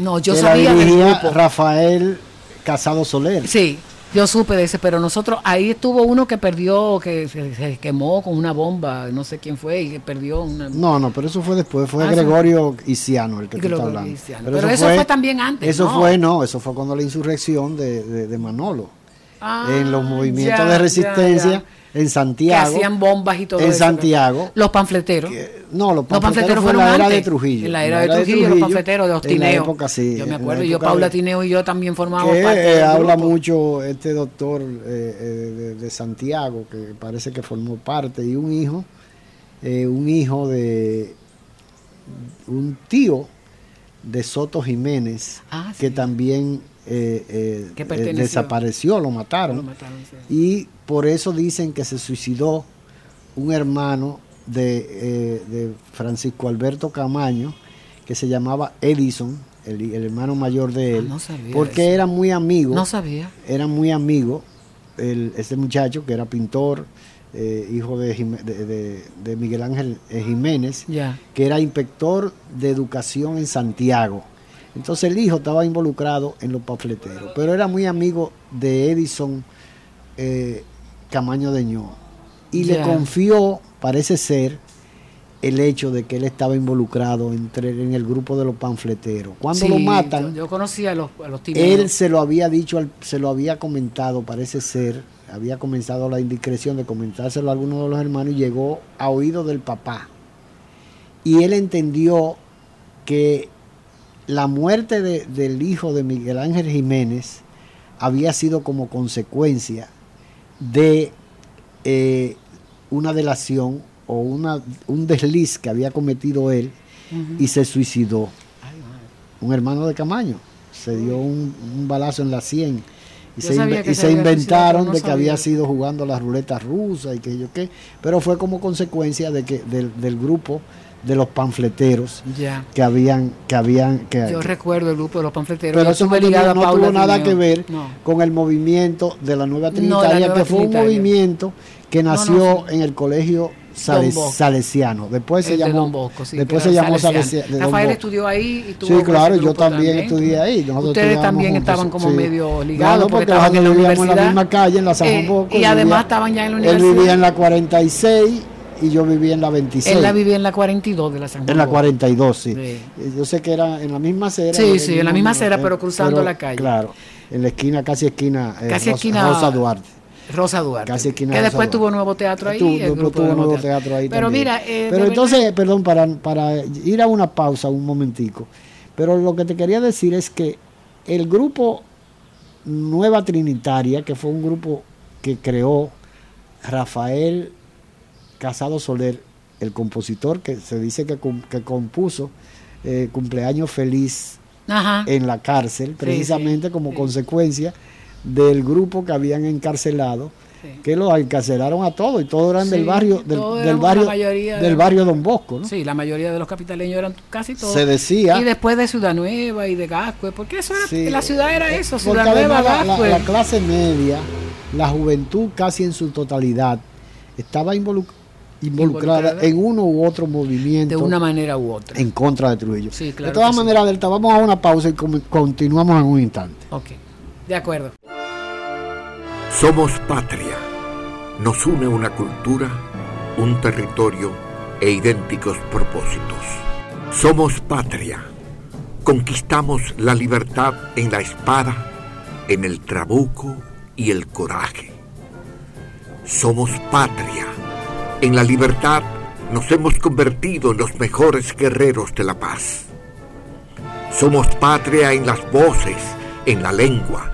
No, yo sabía la Rafael Casado Soler. Sí. Yo supe de ese, pero nosotros, ahí estuvo uno que perdió, que se, quemó con una bomba, no sé quién fue, y que perdió una... No, no, pero eso fue después, fue ah, Gregorio Isiano el que tú estás hablando. Pero, eso, fue, también antes. Eso fue, no, eso fue cuando la insurrección de, de, Manolo. Ah, en los movimientos de resistencia en Santiago. Que hacían bombas y todo en Santiago. Los panfleteros. No, los panfleteros, fueron en la era de Trujillo. En la era, de, Trujillo, los panfleteros de Ostineo. En la época, sí. Yo me acuerdo, yo, Paula Tineo y yo también formábamos parte. Eh, habla mucho este doctor eh, eh, de, Santiago, que parece que formó parte, y un hijo, un hijo de un tío de Soto Jiménez, ah, que también eh, eh, desapareció, lo mataron. Y por eso dicen que se suicidó un hermano de, eh, de Francisco Alberto Camaño, que se llamaba Edison, el, hermano mayor de él, ah, porque era muy amigo. No sabía. Era muy amigo, el, ese muchacho que era pintor, hijo de, de, Miguel Ángel Jiménez, que era inspector de educación en Santiago. Entonces el hijo estaba involucrado en los panfleteros, pero era muy amigo de Edison eh, Camaño de Ño. Y le confió, parece ser, el hecho de que él estaba involucrado entre, en el grupo de los panfleteros. Cuando lo matan, yo, conocía a los, a los Él se lo había dicho, se lo había comentado, parece ser, había comenzado la indiscreción de comentárselo a alguno de los hermanos y llegó a oído del papá. Y él entendió que la muerte del hijo de Miguel Ángel Jiménez había sido como consecuencia de eh, una delación o una, un desliz que había cometido él y se suicidó. un hermano de Camaño. Se dio un, balazo en la sien y se, inventaron de que había sido jugando la ruleta rusa y que yo qué, pero fue como consecuencia de que del, grupo de los panfleteros que habían que habían que yo recuerdo el grupo de los panfleteros. Pero eso no, tuvo nada que ver con el movimiento de la nueva trinitaria que fue un movimiento que nació en el colegio salesiano. Después se llamó, después se llamó salesiano. Rafael estudió ahí y tuvo Sí, claro, yo también, estudié ahí. Ustedes también estaban como medio ligados porque, estaban en la universidad. en la misma calle, en la San eh, y además estaban ya en la universidad. Él vivía en la 46 y yo vivía en la 26. Él la vivía en la 42 de la San Juan. En la 42, sí. sí. Yo sé que era en la misma acera. Sí, sí, en la misma acera, pero cruzando la calle. Claro, en la esquina, casi esquina, eh, casi esquina Rosa Duarte. Rosa Duarte. que después tuvo nuevo teatro ahí. tuvo nuevo teatro. ahí Pero mira. Eh, Pero entonces, perdón, para, para ir a una pausa un momentico. Pero lo que te quería decir es que el grupo Nueva Trinitaria, que fue un grupo que creó Rafael Casado Soler, el compositor que se dice que, que compuso eh, Cumpleaños Feliz en la cárcel, precisamente como consecuencia del grupo que habían encarcelado, que los encarcelaron a todos y todos eran del barrio del, barrio del barrio Don Bosco, ¿no? Sí, la mayoría de los capitaleños eran casi todos. Se decía y después de Ciudad Nueva y de Gascue, porque eso era, la ciudad era eso, Ciudad Nueva, la, clase media, la juventud casi en su totalidad estaba involucrada en uno u otro movimiento. De una manera u otra. En contra de Trujillo. de todas maneras, Delta, vamos a una pausa y continuamos en un instante. Ok, de acuerdo. Somos patria. Nos une una cultura, un territorio e idénticos propósitos. Somos patria. Conquistamos la libertad en la espada, en el trabuco y el coraje. Somos patria. En la libertad nos hemos convertido en los mejores guerreros de la paz. Somos patria en las voces, en la lengua,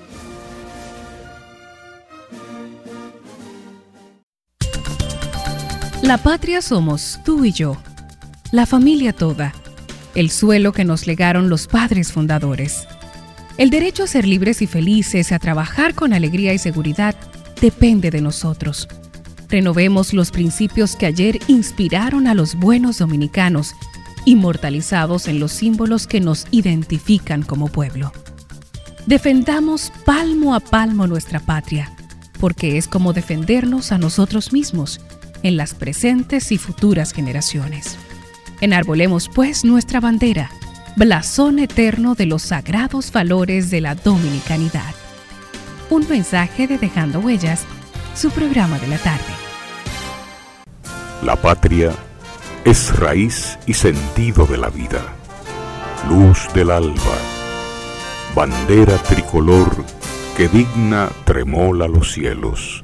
La patria somos tú y yo, la familia toda, el suelo que nos legaron los padres fundadores. El derecho a ser libres y felices, a trabajar con alegría y seguridad, depende de nosotros. Renovemos los principios que ayer inspiraron a los buenos dominicanos, inmortalizados en los símbolos que nos identifican como pueblo. Defendamos palmo a palmo nuestra patria, porque es como defendernos a nosotros mismos en las presentes y futuras generaciones. Enarbolemos pues nuestra bandera, blasón eterno de los sagrados valores de la dominicanidad. Un mensaje de Dejando Huellas, su programa de la tarde. La patria es raíz y sentido de la vida, luz del alba, bandera tricolor que digna tremola los cielos.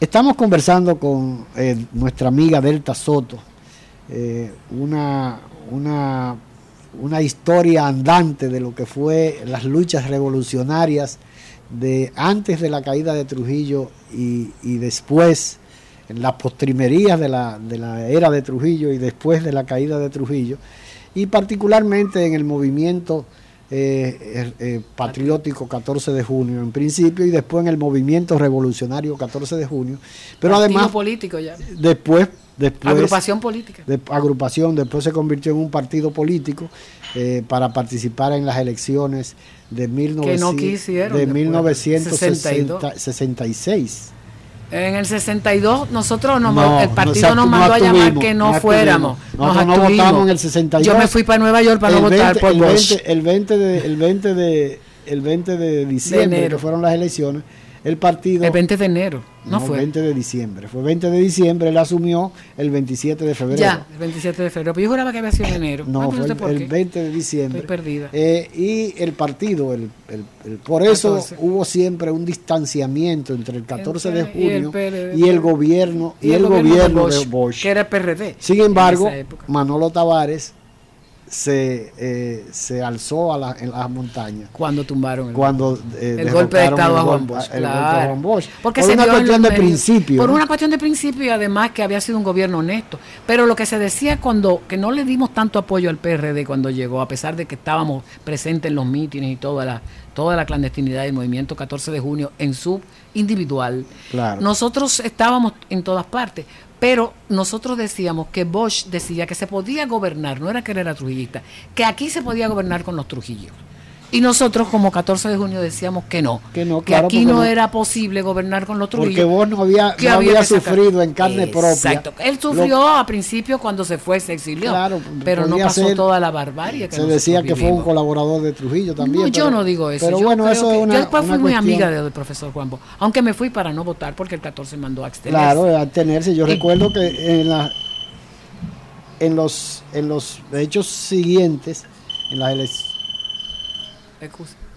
Estamos conversando con eh, nuestra amiga Delta Soto, eh, una, una, historia andante de lo que fue las luchas revolucionarias de antes de la caída de Trujillo y, después, en las postrimerías de la, de la era de Trujillo y después de la caída de Trujillo, y particularmente en el movimiento eh, eh, eh, patriótico 14 de junio en principio y después en el movimiento revolucionario 14 de junio. Pero además... político ya. Después... Después, agrupación política. De, agrupación, después se convirtió en un partido político para participar en las elecciones de, 1900, de 1966. En el 62 nosotros el partido nos mandó a llamar que no, fuéramos. Nosotros no votamos en el 62. Yo me fui para Nueva York para no votar por el 20, el 20 de el 20 de el 20 de diciembre que fueron las elecciones el partido. El 20 de enero, no, fue. El 20 de diciembre. Fue 20 de diciembre, él asumió el 27 de febrero. Ya, el 27 de febrero. Pero yo juraba que había sido en enero. No, fue el, 20 de diciembre. Estoy perdida. Eh, y el partido, el, por eso hubo siempre un distanciamiento entre el 14 de junio y el, gobierno y, el, gobierno, de, Bosch, Que era PRD. Sin embargo, Manolo Tavares se, eh, se alzó a la, en las montañas. Cuando tumbaron el, cuando, eh, el golpe de Estado a Juan Bosch. Porque por una cuestión de principio. Por una cuestión de principio y además que había sido un gobierno honesto. Pero lo que se decía cuando, que no le dimos tanto apoyo al PRD cuando llegó, a pesar de que estábamos presentes en los mítines y toda la, toda la clandestinidad del movimiento 14 de junio en su individual. Nosotros estábamos en todas partes, pero nosotros decíamos que Bosch decía que se podía gobernar, no era que era trujillista, que aquí se podía gobernar con los Trujillos. Y nosotros como 14 de junio decíamos que no, que, no, que aquí no, era posible gobernar con los Trujillos. Porque vos no había, no había, sufrido en carne propia. Exacto. Él sufrió a principio cuando se fue, se exilió, pero no pasó toda la barbarie. Que se decía que fue un colaborador de Trujillo también. No, yo no digo eso. Pero bueno, eso es una, Yo después fui muy amiga del profesor Juanbo, aunque me fui para no votar porque el 14 mandó a abstenerse. Claro, a abstenerse. Yo recuerdo que en, la, en, los, en los hechos siguientes, en las elecciones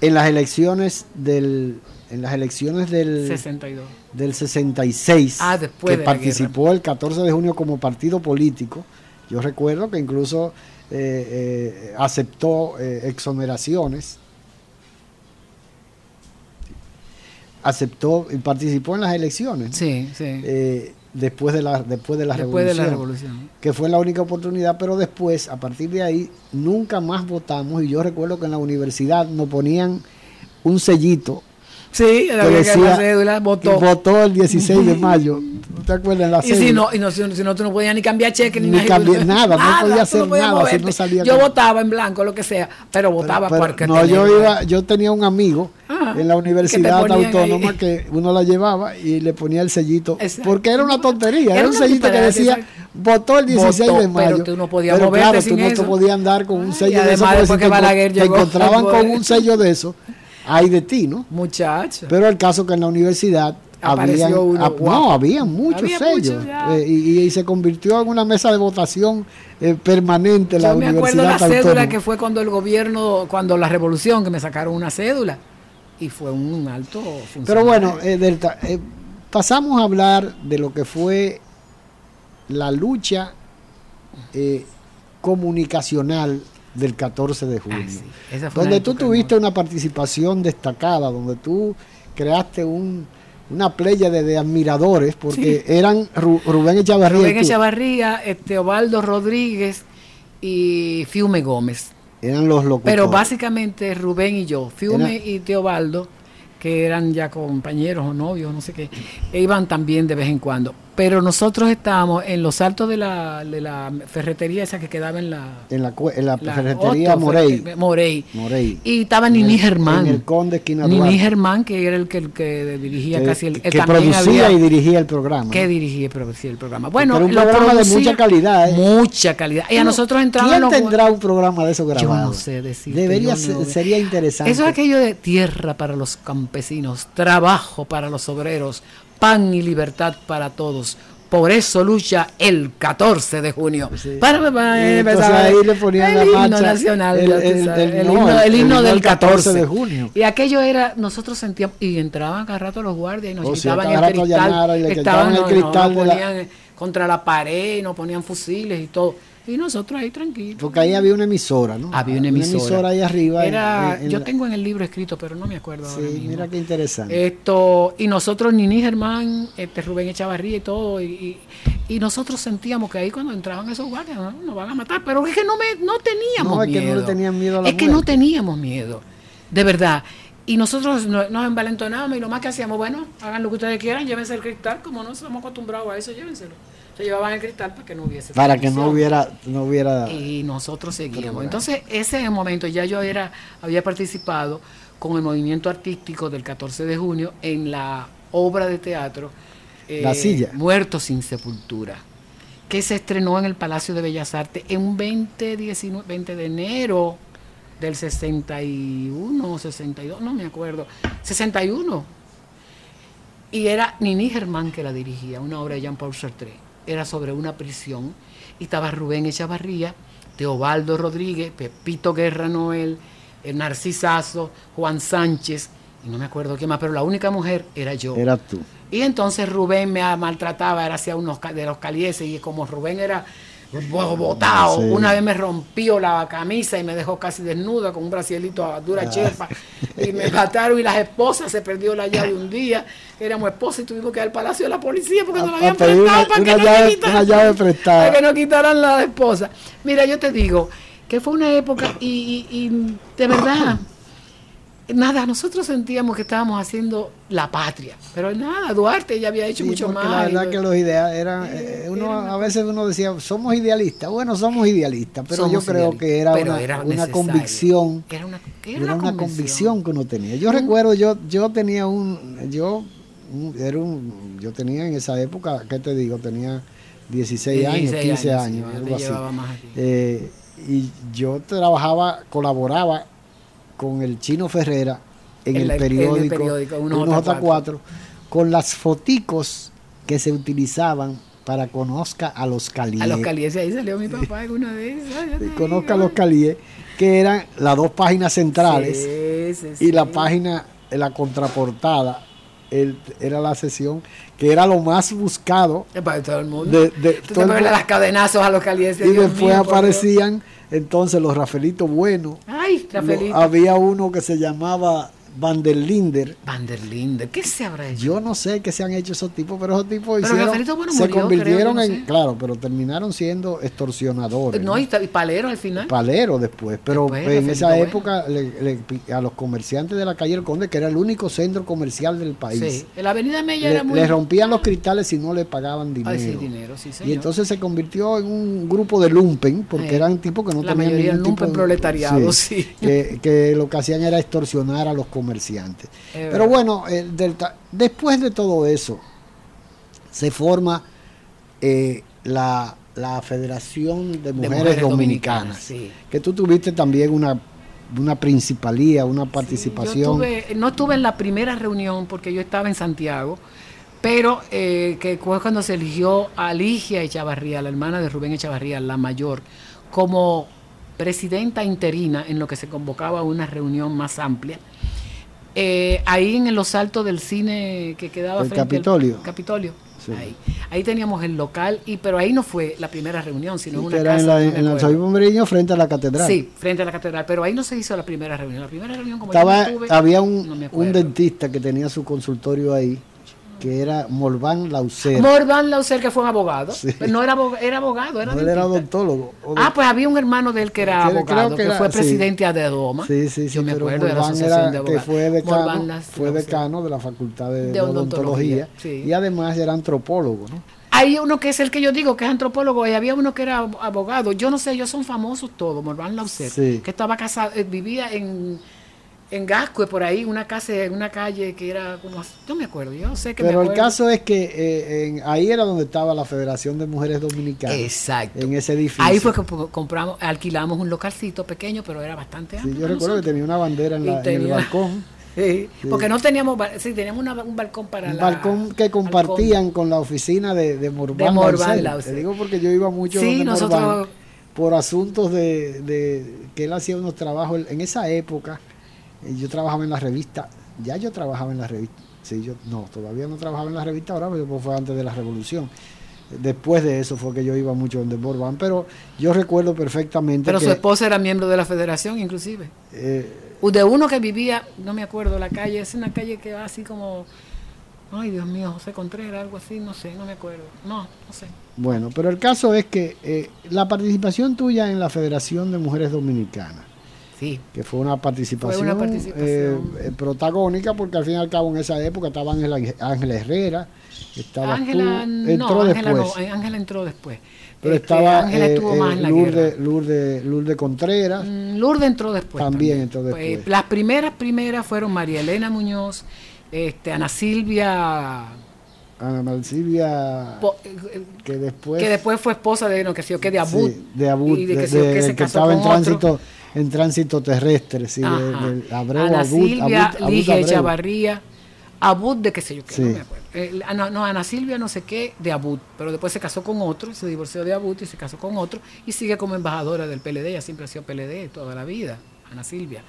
en las elecciones del en las elecciones del 62 del 66 ah, después que participó el 14 de junio como partido político yo recuerdo que incluso eh, eh, aceptó eh, exoneraciones. Aceptó y participó en las elecciones sí sí después de la después de la, revolución, que fue la única oportunidad pero después a partir de ahí nunca más votamos. Y yo recuerdo que en la universidad nos ponían un sellito Sí, la cédula, votó. votó el 16 de mayo. ¿No te acuerdas la Y si no, y no, si, no, tú no podías ni cambiar cheque ni, ni cambiar nada, no podía hacer nada si no salía. Yo votaba en blanco, lo que sea, pero votaba porque No, yo iba, yo tenía un amigo ah, en la Universidad Autónoma que uno la llevaba y le ponía el sellito, porque era una tontería, era, un sellito que decía votó el 16 de mayo. Pero tú no podías pero claro, tú no te podías andar con un sello de eso. Además, que Balaguer llegó. Te encontraban con un sello de eso hay de ti, ¿no? Muchacho. Pero el caso que en la universidad había no, había muchos sellos eh, y, se convirtió en una mesa de votación eh, permanente la Yo me acuerdo la cédula que fue cuando el gobierno, cuando la revolución, que me sacaron una cédula y fue un alto funcionario. Pero bueno, eh, Delta, pasamos a hablar de lo que fue la lucha comunicacional del 14 de junio, ah, donde tú tuviste una participación destacada, donde tú creaste un, una playa de, admiradores, porque eran Rubén Echavarría. Rubén Echavarría, este, Ovaldo Rodríguez y Fiume Gómez. Eran los locutores. Pero básicamente Rubén y yo, Fiume y Teobaldo, que eran ya compañeros o novios, no sé qué, e iban también de vez en cuando. Pero nosotros estábamos en los altos de la, de la ferretería esa que quedaba en la... En la, en la, ferretería Morey. Morey. Y estaba Nini Germán. En el Conde Esquina Nini Germán, que era el que, el que dirigía casi el... Que, que producía y dirigía el programa. Que dirigía y producía el programa. Bueno, un programa de mucha calidad. ¿eh? Mucha calidad. Y a nosotros entramos... ¿Quién tendrá un programa de eso grabado? Yo no sé decir. Debería sería interesante. Eso es aquello de tierra para los campesinos, trabajo para los obreros, pan y libertad para todos. Por eso lucha el 14 de junio. Para, para, ahí le ponían el himno nacional, el, himno, del 14. de junio. Y aquello era, nosotros sentíamos, y entraban cada rato los guardias y nos oh, quitaban el cristal, estaban, el cristal ponían contra la pared, nos ponían fusiles y todo. Y nosotros ahí tranquilos. Porque ahí había una emisora, ¿no? Había una emisora. Una emisora ahí arriba. Era, yo tengo en el libro escrito, pero no me acuerdo sí, mira qué interesante. Esto, y nosotros, Nini Germán, este, Rubén Echavarría y todo, y, y, nosotros sentíamos que ahí cuando entraban esos guardias nos van a matar, pero es que no, me, no teníamos no, es que no le tenían miedo a la Es que no teníamos miedo, de verdad. Y nosotros nos, envalentonábamos y lo más que hacíamos, bueno, hagan lo que ustedes quieran, llévense el cristal, como no estamos acostumbrados a eso, llévenselo se llevaban el cristal para que no hubiese para que no hubiera no hubiera y nosotros seguíamos. Entonces ese es el momento. Ya yo era había participado con el movimiento artístico del 14 de junio en la obra de teatro la eh, silla. Muertos sin sepultura que se estrenó en el Palacio de Bellas Artes en un 20, 19, 20 de enero del 61 o 62, no me acuerdo, 61. Y era Nini Germán que la dirigía, una obra de Jean-Paul Sartre era sobre una prisión y estaba Rubén Echavarría, Teobaldo Rodríguez, Pepito Guerra Noel, el Narcisazo, Juan Sánchez, y no me acuerdo quién más, pero la única mujer era yo. Era tú. Y entonces Rubén me maltrataba, era hacia unos de los calieses, y como Rubén era botado. Una vez me rompió la camisa y me dejó casi desnuda con un bracielito a dura ah. chepa. Y me mataron y las esposas se perdió la llave un día. Éramos esposas y tuvimos que ir al palacio de la policía porque no la habían prestado para, que no quitaran, para que no quitaran la esposa. Mira, yo te digo que fue una época y de verdad nada, nosotros sentíamos que estábamos haciendo la patria, pero nada, Duarte ya había hecho mucho más. La verdad que los ideales eran, eh, uno a veces uno decía, somos idealistas, bueno, somos idealistas, pero yo creo que era una, convicción, era una, convicción que uno tenía. Yo recuerdo, yo, yo tenía un, yo, era un, yo tenía en esa época, ¿qué te digo? Tenía 16, años, 15 años, algo así. Eh, y yo trabajaba, colaboraba con el Chino Ferrera en, el, periódico, en 4 con las foticos que se utilizaban para conozca a los calíes. A los calíes, ahí salió mi papá alguna vez. conozca a los calíes, que eran las dos páginas centrales y la página, la contraportada, era la sesión que era lo más buscado. Para todo el mundo. De, de las cadenazos a los calíes. Y después aparecían entonces los Rafaelitos buenos. Ay, había uno que se llamaba Van der Linder. Van der Linder, ¿qué se habrá hecho? Yo no sé qué se han hecho esos tipos, pero esos tipos hicieron, se convirtieron en, claro, pero terminaron siendo extorsionadores. No, y, palero al final. Palero después, pero en esa época a los comerciantes de la calle El Conde, que era el único centro comercial del país. Sí, en la avenida Mella era muy... Le rompían los cristales si no le pagaban dinero. sí, dinero sí, Y entonces se convirtió en un grupo de lumpen, porque eran tipos que no la tenían ningún lumpen tipo proletariado, sí. Que, que lo que hacían era extorsionar a los comerciantes comerciantes. Pero bueno, después de todo eso, se forma eh, la, Federación de Mujeres, Dominicanas, que tú tuviste también una, una principalía, una participación. no estuve en la primera reunión porque yo estaba en Santiago, pero eh, que fue cuando se eligió a Ligia Echavarría, la hermana de Rubén Echavarría, la mayor, como presidenta interina en lo que se convocaba una reunión más amplia eh, ahí en los altos del cine que quedaba el frente Capitolio. Al Capitolio. Ahí. ahí. teníamos el local, y pero ahí no fue la primera reunión, sino una era casa. En, la, en frente a la catedral. Sí, frente a la catedral, pero ahí no se hizo la primera reunión. La primera reunión, como Estaba, había un, un dentista que tenía su consultorio ahí que era Morván Lauser. Morván Lauser, que fue un abogado. no era, era abogado, era, no, él era odontólogo. Ah, pues había un hermano de él que era abogado, que, fue presidente de Adoma. Sí, sí, sí. Yo me acuerdo de la asociación de abogados. Que fue decano, fue decano de la Facultad de, Odontología. y además era antropólogo, ¿no? Hay uno que es el que yo digo que es antropólogo y había uno que era abogado. Yo no sé, ellos son famosos todos, Morvan Lauset, que estaba casado, eh, vivía en en Gascue, por ahí, una casa, una calle que era como, yo me acuerdo, yo sé que Pero el caso es que eh, ahí era donde estaba la Federación de Mujeres Dominicanas. Exacto. En ese edificio. Ahí fue que compramos, alquilamos un localcito pequeño, pero era bastante amplio. Sí, yo recuerdo que tenía una bandera en, el balcón. [laughs] Sí, porque no teníamos, sí, teníamos un balcón para un balcón que compartían con la oficina de, de Morban, de Te digo porque yo iba mucho sí, nosotros, por asuntos de, de que él hacía unos trabajos en esa época yo trabajaba en la revista, ya yo trabajaba en la revista, sí, yo no, todavía no trabajaba en la revista ahora, pero fue antes de la revolución. Después de eso fue que yo iba mucho donde Borbán, pero yo recuerdo perfectamente. Pero su esposa era miembro de la federación, inclusive. Eh, de uno que vivía, no me acuerdo, la calle, es una calle que va así como. Ay, Dios mío, José Contreras, algo así, no sé, no me acuerdo. No, no sé. Bueno, pero el caso es que eh, la participación tuya en la Federación de Mujeres Dominicanas que fue una participación, eh, eh, protagónica, porque al fin y al cabo en esa época estaba Ángela, Herrera, estaba Ángela, entró después. Ángela entró después. Pero este, estaba eh, Lourdes, Lourdes, Lourdes, Contreras. Mm, Lourdes entró después. También, entró pues, después. las primeras, primeras fueron María Elena Muñoz, este, Ana Silvia Ana Silvia que después que después fue esposa de no que sé yo que de Abud de Abud y de, que, se casó estaba en tránsito en tránsito terrestre, sí, de, de Abreu, Ana Abud, Silvia, Abud, Chavarría, Abud de qué sé yo qué, no me acuerdo. Eh, no, Ana Silvia no sé qué de Abud, pero después se casó con otro, se divorció de Abud y se casó con otro y sigue como embajadora del PLD, ella siempre ha sido PLD toda la vida, Ana Silvia.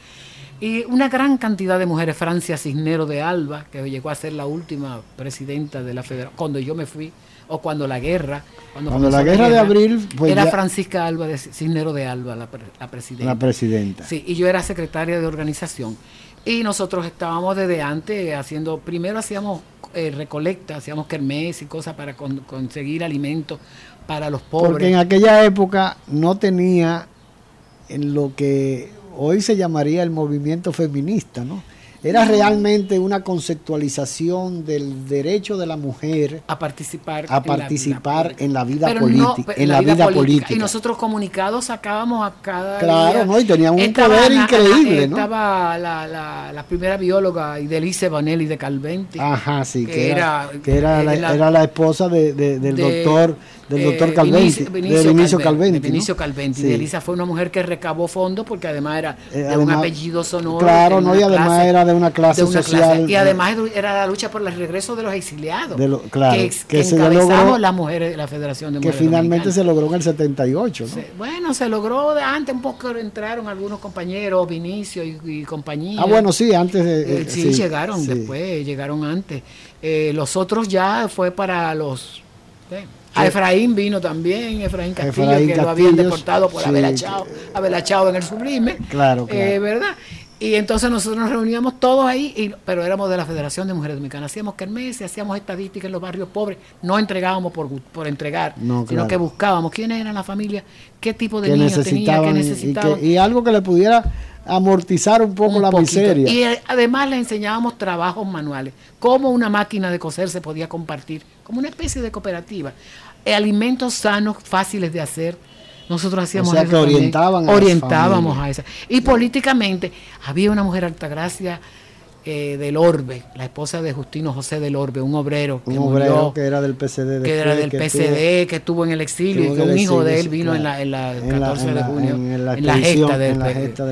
Y una gran cantidad de mujeres, Francia Cisnero de Alba, que llegó a ser la última presidenta de la federación, cuando yo me fui, o cuando la guerra. Cuando, la, guerra de abril. Pues era Francisca Alba, de, Cisnero de Alba, la, presidenta. La presidenta. Sí, y yo era secretaria de organización. Y nosotros estábamos desde antes haciendo, primero hacíamos eh, recolecta, hacíamos kermés y cosas para conseguir alimentos para los pobres. Porque en aquella época no tenía en lo que hoy se llamaría el movimiento feminista, ¿no? Era realmente una conceptualización del derecho de la mujer a participar, a participar en la vida, política, en la, vida, política. Y nosotros comunicados sacábamos a cada Claro, ¿no? Y teníamos un poder increíble, ¿no? Estaba la, la, la, primera bióloga Idelice Vanelli de Calventi. Ajá, sí, que, era, que era, la, era la esposa de, del doctor del doctor eh, Calventi, de Vinicio Calventi. De Vinicio Calventi. Elisa fue una mujer que recabó fondos porque además era eh, de un apellido sonoro. Claro, no, y además era de una clase social. y además era la lucha por el regreso de los exiliados. De claro, que, que, se las mujeres de la Federación de Mujeres. Que finalmente se logró en el 78, ¿no? bueno, se logró de antes, un poco entraron algunos compañeros, Vinicio y, compañía. Ah, bueno, sí, antes. De, eh, sí, llegaron después, llegaron antes. los otros ya fue para los. A Efraín vino también, Efraín Castillo, que lo habían deportado por haber, echado, haber echado en el sublime. Claro, eh, ¿Verdad? Y entonces nosotros nos reuníamos todos ahí, y, pero éramos de la Federación de Mujeres Dominicanas. Hacíamos kermeses, hacíamos estadísticas en los barrios pobres. No entregábamos por, por entregar, sino que buscábamos quiénes eran las familias, qué tipo de niños tenía, qué necesitaban. Y, algo que le pudiera amortizar un poco la miseria. Y eh, además le enseñábamos trabajos manuales, cómo una máquina de coser se podía compartir, como una especie de cooperativa. Eh, alimentos sanos, fáciles de hacer. Nosotros hacíamos o sea, que orientaban orientábamos a esa. Y políticamente había una mujer Altagracia eh, del Orbe, la esposa de Justino José del Orbe, un obrero que un obrero que era del PCD, que era del PCD, que estuvo en el exilio y que un hijo de él vino en, la, en la 14 de junio, en la, gesta, del,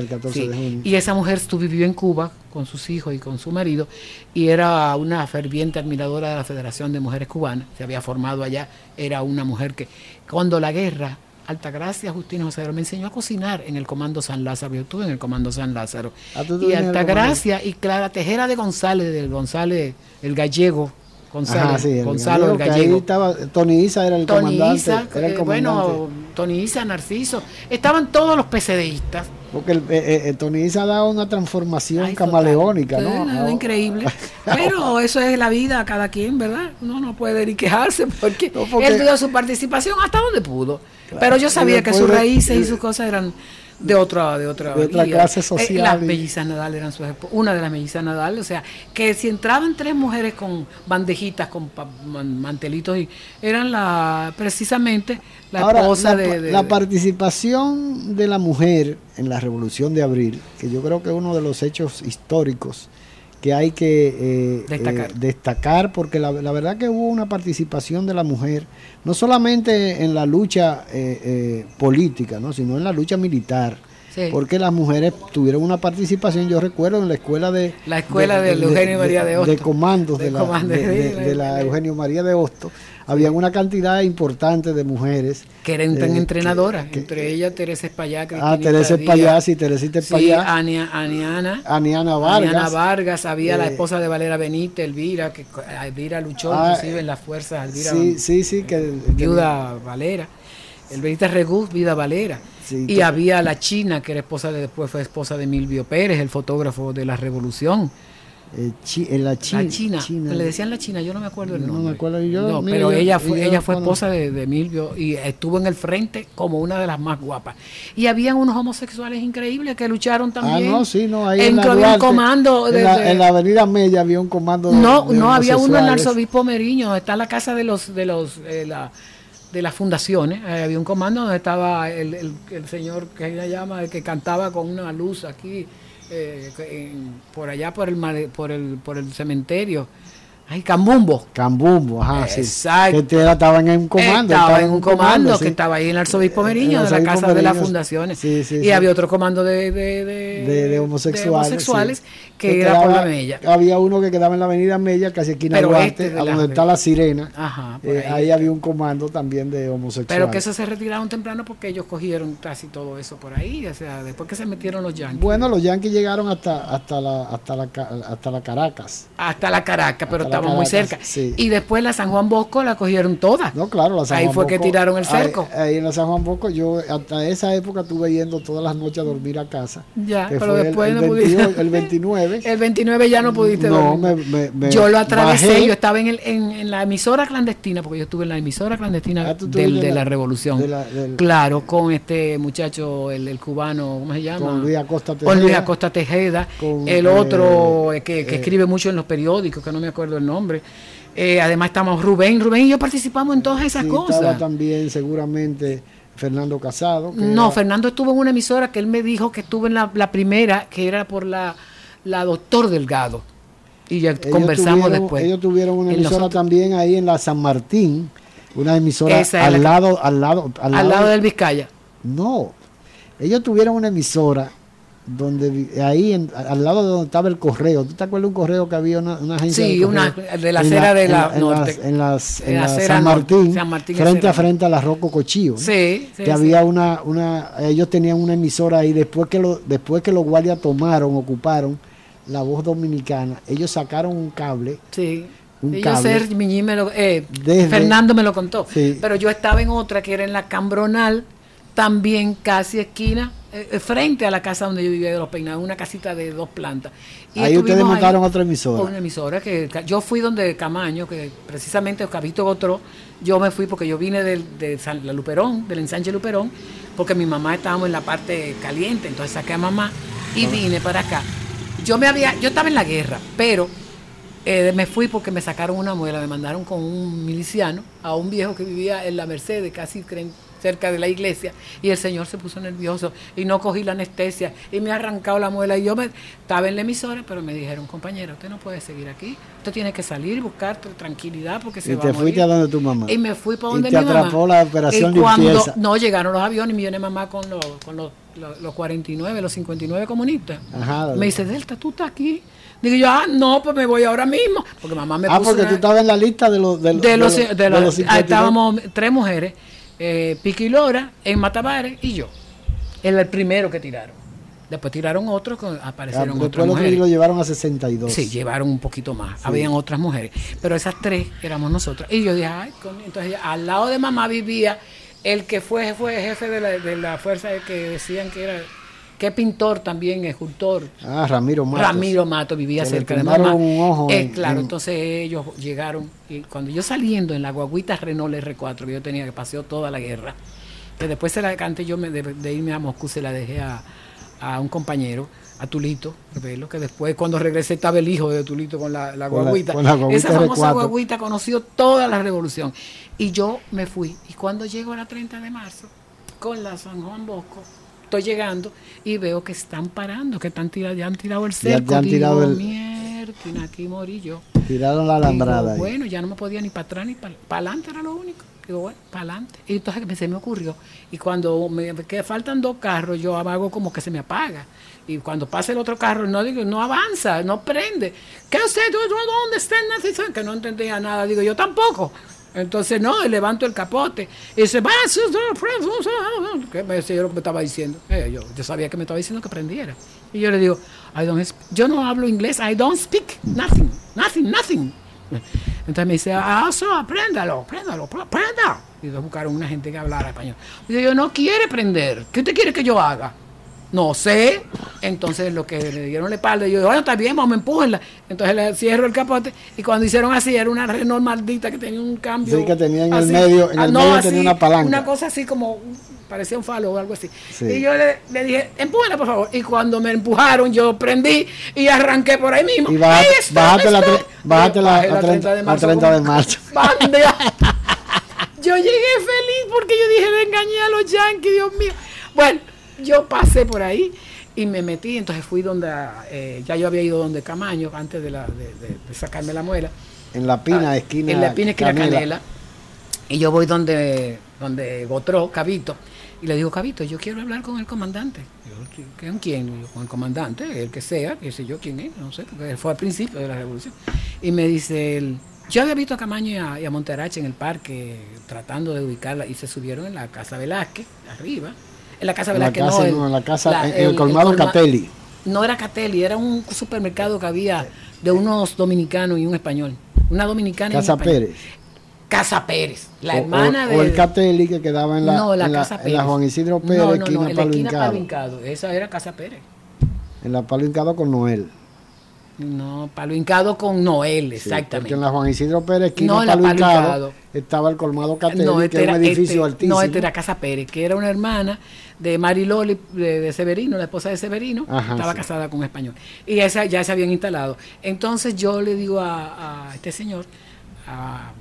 14 de junio. Y esa mujer vivió en Cuba con sus hijos y con su marido y era una ferviente admiradora de la Federación de Mujeres Cubanas, se había formado allá, era una mujer que cuando la guerra Altagracia Justino José me enseñó a cocinar en el Comando San Lázaro. Yo estuve en el Comando San Lázaro. Ah, y Altagracia y Clara Tejera de González, del González, el gallego. González, el Gonzalo el gallego. estaba, Tony Isa era el comandante. era el eh, bueno, Tony Isa, Narciso. Estaban todos los PCDistas. Porque el, eh, eh, Tony Isa ha dado una transformación camaleónica, ¿no? increíble. [laughs] Pero eso es la vida cada quien, ¿verdad? Uno no puede ni quejarse porque, él dio su participación hasta donde pudo. Pero yo sabía que sus raíces y sus cosas eran de otra de otra, de otra clase eh, social. las mellizas Nadal eran sus una de las mellizas Nadal, o sea, que si entraban tres mujeres con bandejitas, con mantelitos, y eran la precisamente la esposa de, La participación de la mujer en la Revolución de Abril, que yo creo que es uno de los hechos históricos que hay que eh, eh, destacar. porque la, verdad que hubo una participación de la mujer, no solamente en la lucha eh, política, ¿no? sino en la lucha militar. Porque las mujeres tuvieron una participación, yo recuerdo en la escuela de... La escuela de, Eugenio María de Hosto. De comandos de, la, de, la Eugenio María de Hosto había una cantidad importante de mujeres. Que eran eh, entrenadoras, entre ellas Teresa Espallá. Ah, Teresa Espallá, sí, Teresita Espallá. Sí, Ania, Aniana. Aniana Vargas. Aniana Vargas, había la eh, esposa de Valera Benítez, Elvira, que Elvira luchó ah, inclusive en las fuerzas. Elvira, sí, sí, sí. Que, viuda Valera. Elvira Reguz, Vida Valera. y había la China, que era esposa de, después fue esposa de Milvio Pérez, el fotógrafo de la Revolución. Eh, en la, China, Le decían la China, yo no me acuerdo el nombre. No me acuerdo yo. pero ella fue, ella fue esposa de, Milvio y estuvo en el frente como una de las más guapas. Y habían unos homosexuales increíbles que lucharon ah, también. Ah, no, sí, no, ahí en, la un comando. en, la, avenida Mella había un comando. no, no, había uno en el arzobispo Meriño, está la casa de los, de los, eh, la, de las fundaciones. Eh, había un comando donde estaba el, el, el señor que ella llama, el que cantaba con una luz aquí eh, por allá por el, por el, por el cementerio. Ay, Cambumbo. Cambumbo, ajá, Exacto. Que estaban en un comando. Estaba en un comando, que estaba ahí en el arzobispo Meriño, de la Casa de las Fundaciones. y había otro comando de, de, de, homosexuales, que, era por la Mella. Había uno que quedaba en la avenida Mella, casi esquina Duarte, este a donde está la sirena. Ajá, eh, ahí. había un comando también de homosexuales. Pero que eso se retiraron temprano porque ellos cogieron casi todo eso por ahí, o sea, después que se metieron los yanquis. Bueno, los yanquis llegaron hasta, hasta, la, hasta, la, hasta la Caracas. Hasta la Caracas, pero estaba muy cerca. Y después la San Juan Bosco la cogieron toda. No, claro, la San Ahí fue que tiraron el cerco. Ahí, en la San Juan Bosco, yo hasta esa época estuve yendo todas las noches a dormir a casa. Ya, pero después el, no pudiste. El 29. [laughs] el 29 ya no pudiste no, Me, me, yo lo atravesé, yo estaba en, el, en, la emisora clandestina, porque yo estuve en la emisora clandestina ah, del, de la, Revolución. Claro, con este muchacho, el, cubano, ¿cómo se llama? Con Luis Acosta Tejeda. Con Luis Acosta Tejeda. el otro eh, que, que eh, escribe mucho en los periódicos, que no me acuerdo el nombre. Eh, además estamos Rubén, Rubén y yo participamos en todas esas cosas. Estaba también seguramente Fernando Casado. no, Fernando estuvo en una emisora que él me dijo que estuvo en la, primera, que era por la, la Doctor Delgado. Y ya conversamos después. Ellos tuvieron una emisora también ahí en la San Martín, una emisora al, lado, al lado, al lado, al lado del Vizcaya. No, ellos tuvieron una emisora donde ahí al lado de donde estaba el correo, ¿tú te acuerdas de un correo que había una, agencia? Sí, de, una, de la acera de la, norte. En, las, en, la San, Martín, frente a frente a la Rocco Cochillo. Sí, que había una, una, ellos tenían una emisora ahí, después que, lo, después que los guardias tomaron, ocuparon la voz dominicana, ellos sacaron un cable. Sí. Un cable, me lo, eh, Fernando me lo contó. Pero yo estaba en otra que era en la Cambronal, también casi esquina eh, eh, frente a la casa donde yo vivía de los peinados, una casita de dos plantas. Y ahí ustedes montaron otra emisora. Una emisora que yo fui donde Camaño, que precisamente Cabito otro yo me fui porque yo vine de, San, la Luperón, del ensanche Luperón, porque mi mamá estábamos en la parte caliente, entonces saqué a mamá y vine para acá. Yo me había, yo estaba en la guerra, pero eh, me fui porque me sacaron una muela, me mandaron con un miliciano a un viejo que vivía en la Mercedes, casi cerca de la iglesia y el señor se puso nervioso y no cogí la anestesia y me ha arrancado la muela y yo me, estaba en la emisora pero me dijeron compañero usted no puede seguir aquí usted tiene que salir y buscar tranquilidad porque se y te fuiste a donde tu mamá. Y me fui para donde y te atrapó la operación y cuando no llegaron los aviones y me viene mamá con los, con los, los, 49 los 59 comunistas. Me dice Delta tú estás aquí Digo yo, ah, no, pues me voy ahora mismo. Porque mamá me Ah, porque tú estabas en la lista de los... De, los, de los, estábamos tres mujeres eh, Piqui Lora, en Matavares y yo. Él el primero que tiraron. Después tiraron otros, aparecieron ah, otras mujeres. lo llevaron a 62. Sí, llevaron un poquito más. Habían otras mujeres. Pero esas tres éramos nosotros. Y yo dije, ay, entonces al lado de mamá vivía el que fue, fue jefe de la, de la fuerza que decían que era que pintor también, escultor. Ah, Ramiro Mato. Ramiro Mato vivía cerca de mamá. Un ojo eh, claro, entonces ellos llegaron y cuando yo saliendo en la guaguita Renault R4 que yo tenía que paseó toda la guerra, que después se la canté yo me, de, irme a Moscú, se la dejé a, a un compañero a Tulito, que después cuando regresé estaba el hijo de Tulito con la, la guaguita. Esa famosa guaguita conoció toda la revolución. Y yo me fui. Y cuando llego a la 30 de marzo, con la San Juan Bosco, estoy llegando y veo que están parando, que están tirando, ya han tirado el cerco. Ya, han tirado el... Mierda, aquí morí yo. Tiraron la alambrada. bueno, ya no me podía ni para atrás ni para adelante, era lo único. Digo, bueno, para adelante. Y entonces se me ocurrió. Y cuando me que faltan dos carros, yo hago como que se me apaga. Y cuando pasa el otro carro, no digo, no avanza, no prende. ¿Qué usted? ¿Dónde está el Que no entendía nada. Digo, yo tampoco. Entonces, no, levanto el capote. Y dice, ¿qué me que me estaba diciendo? Eh, yo, yo, sabía que me estaba diciendo que prendiera. Y yo le digo, I don't yo no hablo inglés, I don't speak nothing, nothing, nothing. Entonces me dice, ah, eso, apréndalo, apréndalo, aprenda. Y buscaron una gente que hablara español. Y yo, no quiere aprender. ¿Qué usted quiere que yo haga? No sé. Entonces lo que le dieron la espalda, yo bueno, está bien, vamos, a empujarla. Entonces le cierro el capote y cuando hicieron así, era una Renault maldita que tenía un cambio. Sí, que tenía en el medio, en ah, el medio tenía una palanca. Una cosa así como, parecía un falo o algo así. Y yo le, le dije, empújala por favor. Y cuando me empujaron, yo prendí y arranqué por ahí mismo. Y bájate, la, bájate la, a 30, de marzo. 30 de marzo. [laughs] yo llegué feliz porque yo dije, le engañé a los yankees, Dios mío. Bueno yo pasé por ahí y me metí, entonces fui donde, eh, ya yo había ido donde Camaño antes de, la, de, sacarme la muela. En la pina, ah, esquina. En la pina, esquina Canela. Y yo voy donde, donde Gotró, Cabito, y le digo, Cabito, yo quiero hablar con el comandante. ¿Con quién? con el comandante, el que sea, que sé yo quién es, no sé, porque fue al principio de la revolución. Y me dice él, yo había visto a Camaño y a, y a Monterache en el parque tratando de ubicarla y se subieron en la casa Velázquez, arriba, en la casa Velázquez. no, en la casa, en el, colmado Catelli. No era Catelli, era un supermercado que había de unos dominicanos y un español. Una dominicana Casa y un Pérez. Casa Pérez, la hermana de. O el Catelli que quedaba en la, no, la, casa en la Juan Isidro Pérez, no, no, esquina, no, esquina Esa era Casa Pérez. En la Palo Hincado con Noel. No, Palo Hincado con Noel, exactamente. porque en la Juan Isidro Pérez, esquina no, Palo, Hincado, estaba el colmado Catelli, que este era un edificio este, altísimo. No, este era Casa Pérez, que era una hermana de Mariloli de, Severino, la esposa de Severino, estaba casada con un español. Y esa ya se habían instalado. Entonces yo le digo a, este señor, a,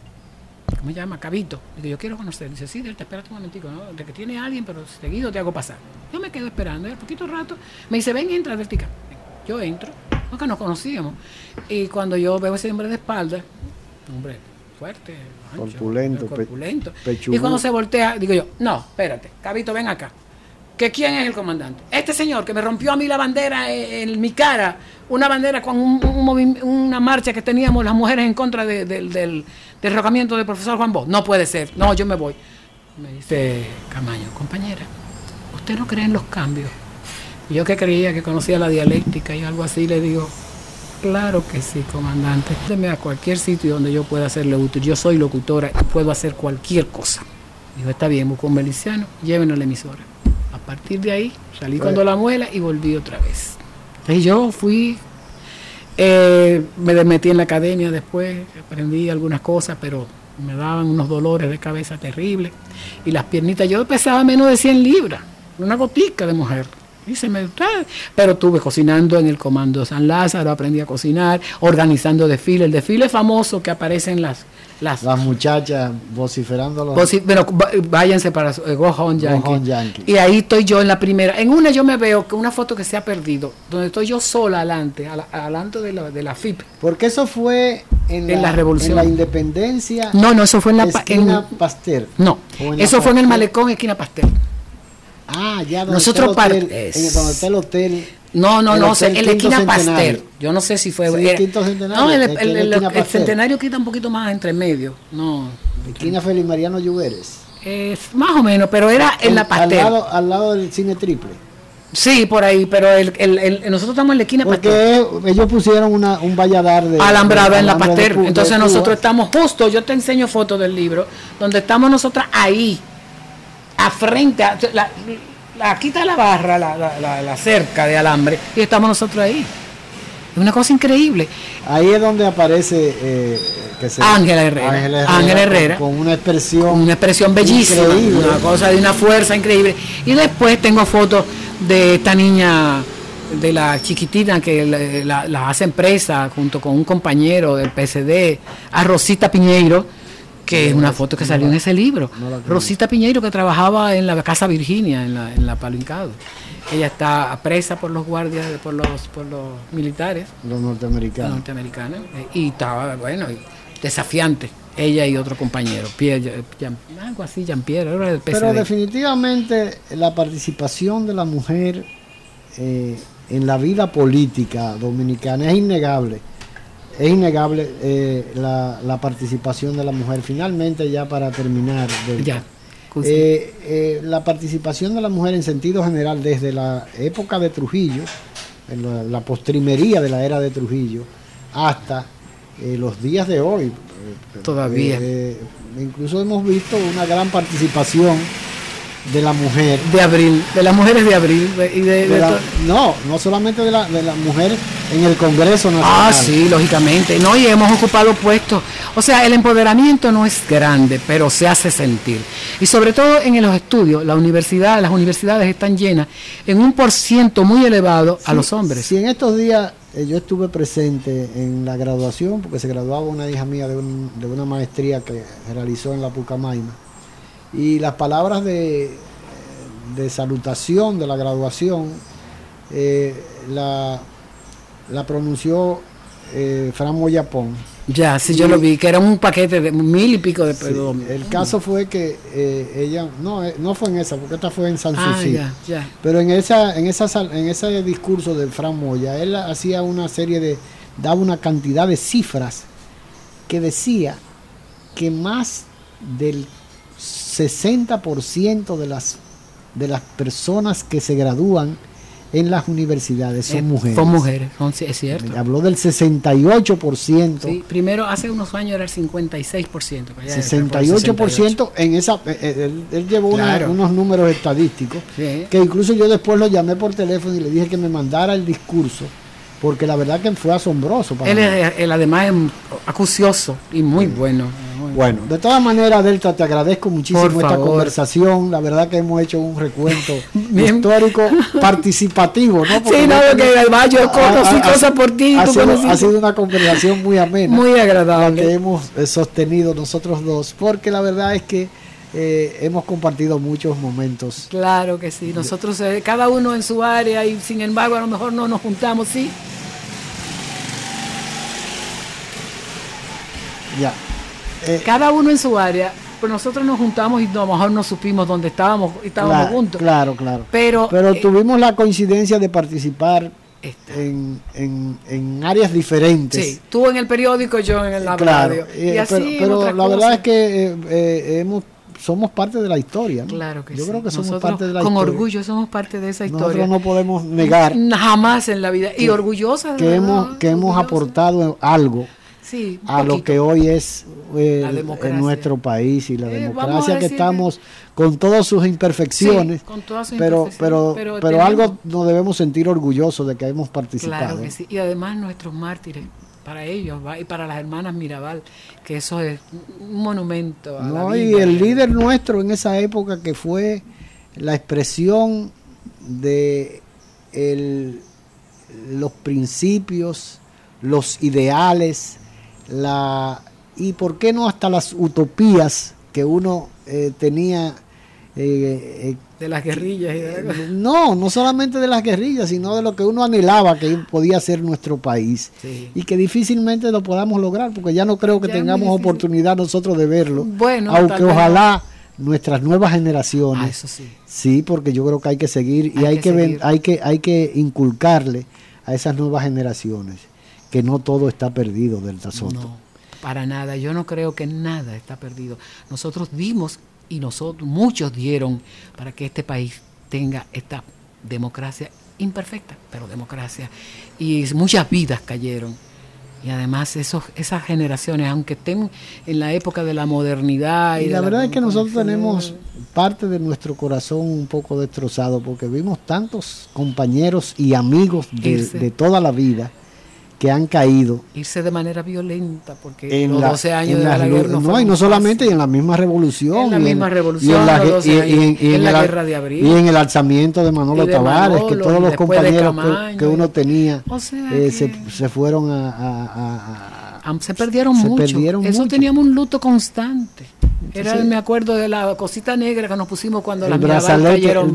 ¿cómo se llama? Cabito, digo, yo quiero conocer. Dice, sí, Delta, espérate un momentico, ¿no? De que tiene alguien, pero seguido te hago pasar. Yo me quedo esperando, y al poquito rato me dice, ven, entra, Deltica. Yo entro, porque nos conocíamos. Y cuando yo veo ese hombre de espalda, hombre fuerte, corpulento, corpulento. y cuando se voltea, digo yo, no, espérate, Cabito, ven acá que quién es el comandante. Este señor que me rompió a mí la bandera en, mi cara, una bandera con una marcha que teníamos las mujeres en contra del, del derrocamiento del profesor Juan Bosch. No puede ser, no, yo me voy. Me dice Camaño, compañera, ¿usted no cree en los cambios? Yo que creía que conocía la dialéctica y algo así, le digo, claro que sí, comandante. Deme a cualquier sitio donde yo pueda hacerle útil. Yo soy locutora y puedo hacer cualquier cosa. Dijo, está bien, busco un miliciano, llévenlo a la emisora partir de ahí salí cuando la muela y volví otra vez. Entonces yo fui, eh, me metí en la academia después, aprendí algunas cosas, pero me daban unos dolores de cabeza terribles. Y las piernitas, yo pesaba menos de 100 libras, una gotica de mujer. Y se me, pero estuve cocinando en el Comando San Lázaro, aprendí a cocinar, organizando desfiles, el desfile famoso que aparece en las las, muchachas vociferando bueno, váyanse para Go, Home Yankee. Y ahí estoy yo en la primera. En una yo me veo que una foto que se ha perdido, donde estoy yo sola adelante, adelante de la, de la FIP. Porque eso fue en, la, revolución. En la independencia. No, no, eso fue en la esquina Pasteur. No, eso fue en el malecón esquina Pasteur. Ah, ya donde Nosotros está el hotel, en donde está el hotel no, no, no, en la esquina Pastel. Yo no sé si fue. el quinto centenario. No, el, centenario quita un poquito más entre medio. No. Esquina Félix Mariano Lluveres. más o menos, pero era en la Pastel. Al lado, al lado del cine triple. Sí, por ahí, pero el, el, nosotros estamos en la esquina Porque ellos pusieron una, un valladar de... Alambrado en la Pastel. Entonces nosotros estamos justo, yo te enseño fotos del libro, donde estamos nosotras ahí, a frente, a, la, aquí está la barra, la, cerca de alambre, y estamos nosotros ahí. Es una cosa increíble. Ahí es donde aparece eh, Ángela Herrera. Ángela Herrera. Con, una expresión. una expresión bellísima. Una cosa de una fuerza increíble. Y después tengo fotos de esta niña, de la chiquitita que la, hace empresa junto con un compañero del PSD, a Rosita Piñeiro, que es una foto que salió en ese libro. Rosita Piñeiro que trabajaba en la Casa Virginia, en la, en la Palincado. Ella está presa por los guardias, por los, por los militares. Los norteamericanos. Los norteamericanos. Eh, y estaba, bueno, desafiante. Ella y otro compañero, Pierre, algo así, Jean-Pierre. Pero definitivamente la participación de la mujer eh, en la vida política dominicana es innegable. Es innegable eh, la, participación de la mujer. Finalmente, ya para terminar, ya. Eh, eh, la participación de la mujer en sentido general desde la época de Trujillo, en la, postrimería de la era de Trujillo, hasta los días de hoy. Todavía. incluso hemos visto una gran participación de la mujer. De abril, de las mujeres de abril. Y de, no, no solamente de la, de la mujer en el Congreso Nacional. Ah, sí, lógicamente. No, y hemos ocupado puestos. O sea, el empoderamiento no es grande, pero se hace sentir. Y sobre todo en los estudios, la universidad, las universidades están llenas en un por ciento muy elevado a los hombres. Si en estos días eh, yo estuve presente en la graduación, porque se graduaba una hija mía de, de una maestría que realizó en la Pucamaima y las palabras de, de salutación de la graduación eh, la, la, pronunció eh, Fran Moyapón. Ya, sí, yo lo vi, que era un paquete de mil y pico de perdón. el caso fue que eh, ella, no, eh, no fue en esa, porque esta fue en San ah, Pero en esa, en esa en ese discurso de Fran Moya, él hacía una serie de, daba una cantidad de cifras que decía que más del 60% de las, de las personas que se gradúan en las universidades son eh, mujeres. Son mujeres, es cierto. Habló del 68%. Sí, primero hace unos años era el 56%. 68%, en esa, eh, eh, él, llevó unos números estadísticos, que incluso yo después lo llamé por teléfono y le dije que me mandara el discurso, porque la verdad que fue asombroso. Para él, él además es acucioso y muy bueno. Bueno, de todas maneras, Delta, te agradezco muchísimo esta conversación. La verdad que hemos hecho un recuento [laughs] histórico participativo, ¿no? sí, no, que además yo conocí cosas por ti. Ha sido, ha sido, una conversación muy amena. Muy agradable. La que hemos eh, sostenido nosotros dos, porque la verdad es que eh, hemos compartido muchos momentos. Claro que sí, nosotros eh, cada uno en su área y sin embargo a lo mejor no nos juntamos, sí. Ya. Eh, Cada uno en su área, pero nosotros nos juntamos y a lo mejor no supimos dónde estábamos y estábamos juntos. Claro, claro. Pero, pero eh, tuvimos la coincidencia de participar en, en, áreas diferentes. Sí, tú en el periódico, yo en el radio. y así pero, la verdad es que eh, hemos somos parte de la historia. Claro que Yo creo que somos parte de la historia. Con orgullo somos parte de esa historia. Nosotros no podemos negar. Jamás en la vida. y orgullosa que hemos Que hemos aportado algo a lo que hoy es eh, en nuestro país y la eh, democracia que estamos con todas sus imperfecciones, pero, pero, pero, algo nos debemos sentir orgullosos de que hemos participado. Y además nuestros mártires, para ellos y para las hermanas Mirabal, que eso es un monumento. no, y el líder nuestro en esa época que fue la expresión de los principios, los ideales, la y por qué no hasta las utopías que uno eh, tenía eh, eh, de las guerrillas no no solamente de las guerrillas sino de lo que uno anhelaba que podía ser nuestro país. Y que difícilmente lo podamos lograr porque ya no creo que tengamos oportunidad nosotros de verlo. Bueno aunque ojalá nuestras nuevas generaciones ah, eso sí. sí porque yo creo que hay que seguir y hay, que, hay que hay que inculcarle a esas nuevas generaciones que no todo está perdido del Soto. No, para nada. Yo no creo que nada está perdido. Nosotros dimos y nosotros, muchos dieron para que este país tenga esta democracia imperfecta, pero democracia. Y muchas vidas cayeron. Y además esos, esas generaciones, aunque estén en la época de la modernidad. Y, la, verdad es que nosotros tenemos parte de nuestro corazón un poco destrozado porque vimos tantos compañeros y amigos de, de toda la vida que han caído. Irse de manera violenta, porque en los 12 años de la, guerra no, y no solamente en la misma revolución. En la misma revolución, en la, guerra de abril. Y en el alzamiento de Manolo Tavares, que todos los compañeros que, uno tenía eh, se, se, fueron a, a, se perdieron se mucho. Perdieron Eso teníamos un luto constante. Era, me acuerdo de la cosita negra que nos pusimos cuando las Mirabal cayeron,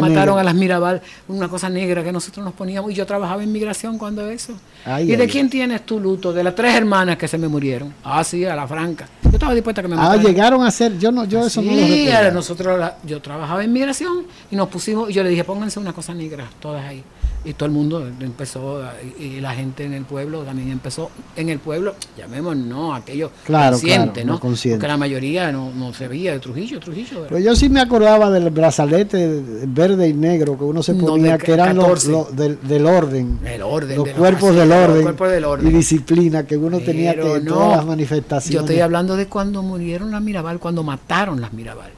mataron a las Mirabal, una cosa negra que nosotros nos poníamos. Y yo trabajaba en migración cuando eso. ¿Y de quién tienes tu luto? De las tres hermanas que se me murieron. Ah, sí, a la franca. Yo estaba dispuesta a que me mataran. Ah, llegaron a ser, yo no, yo eso no lo nosotros, yo trabajaba en migración y nos pusimos, y yo le dije, pónganse una cosa negra, todas ahí y todo el mundo empezó, y la gente en el pueblo también empezó, en el pueblo, llamemos no, aquello consciente, ¿no? Consciente. Porque la mayoría no, no se veía de Trujillo, Trujillo. Pues yo sí me acordaba del brazalete verde y negro que uno se ponía, que eran los, del, orden, el orden los, cuerpos del orden, y disciplina que uno tenía que en todas las manifestaciones. Yo estoy hablando de cuando murieron las Mirabal, cuando mataron las Mirabal.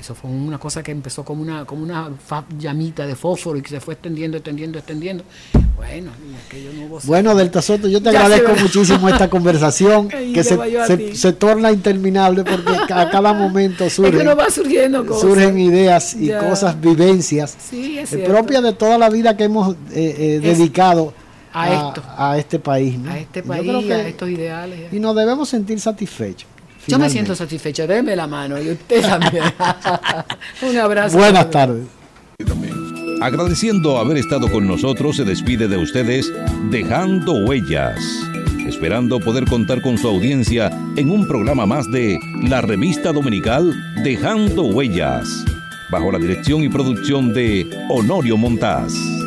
Eso fue una cosa que empezó como una, como una llamita de fósforo y que se fue extendiendo, extendiendo, extendiendo. Bueno, aquello no hubo Bueno, Delta Soto, yo te agradezco muchísimo esta [laughs] conversación que se, se, torna interminable porque a cada [laughs] momento surgen, surgen ideas y cosas, vivencias eh, propias de toda la vida que hemos eh, eh, dedicado a, esto. a, este país. A este país, a estos ideales. Y nos debemos sentir satisfechos. Yo me siento satisfecha, déme la mano y usted también. [laughs] Un abrazo. Buenas tardes. Agradeciendo haber estado con nosotros, se despide de ustedes dejando huellas, esperando poder contar con su audiencia en un programa más de la revista dominical Dejando Huellas, bajo la dirección y producción de Honorio Montaz.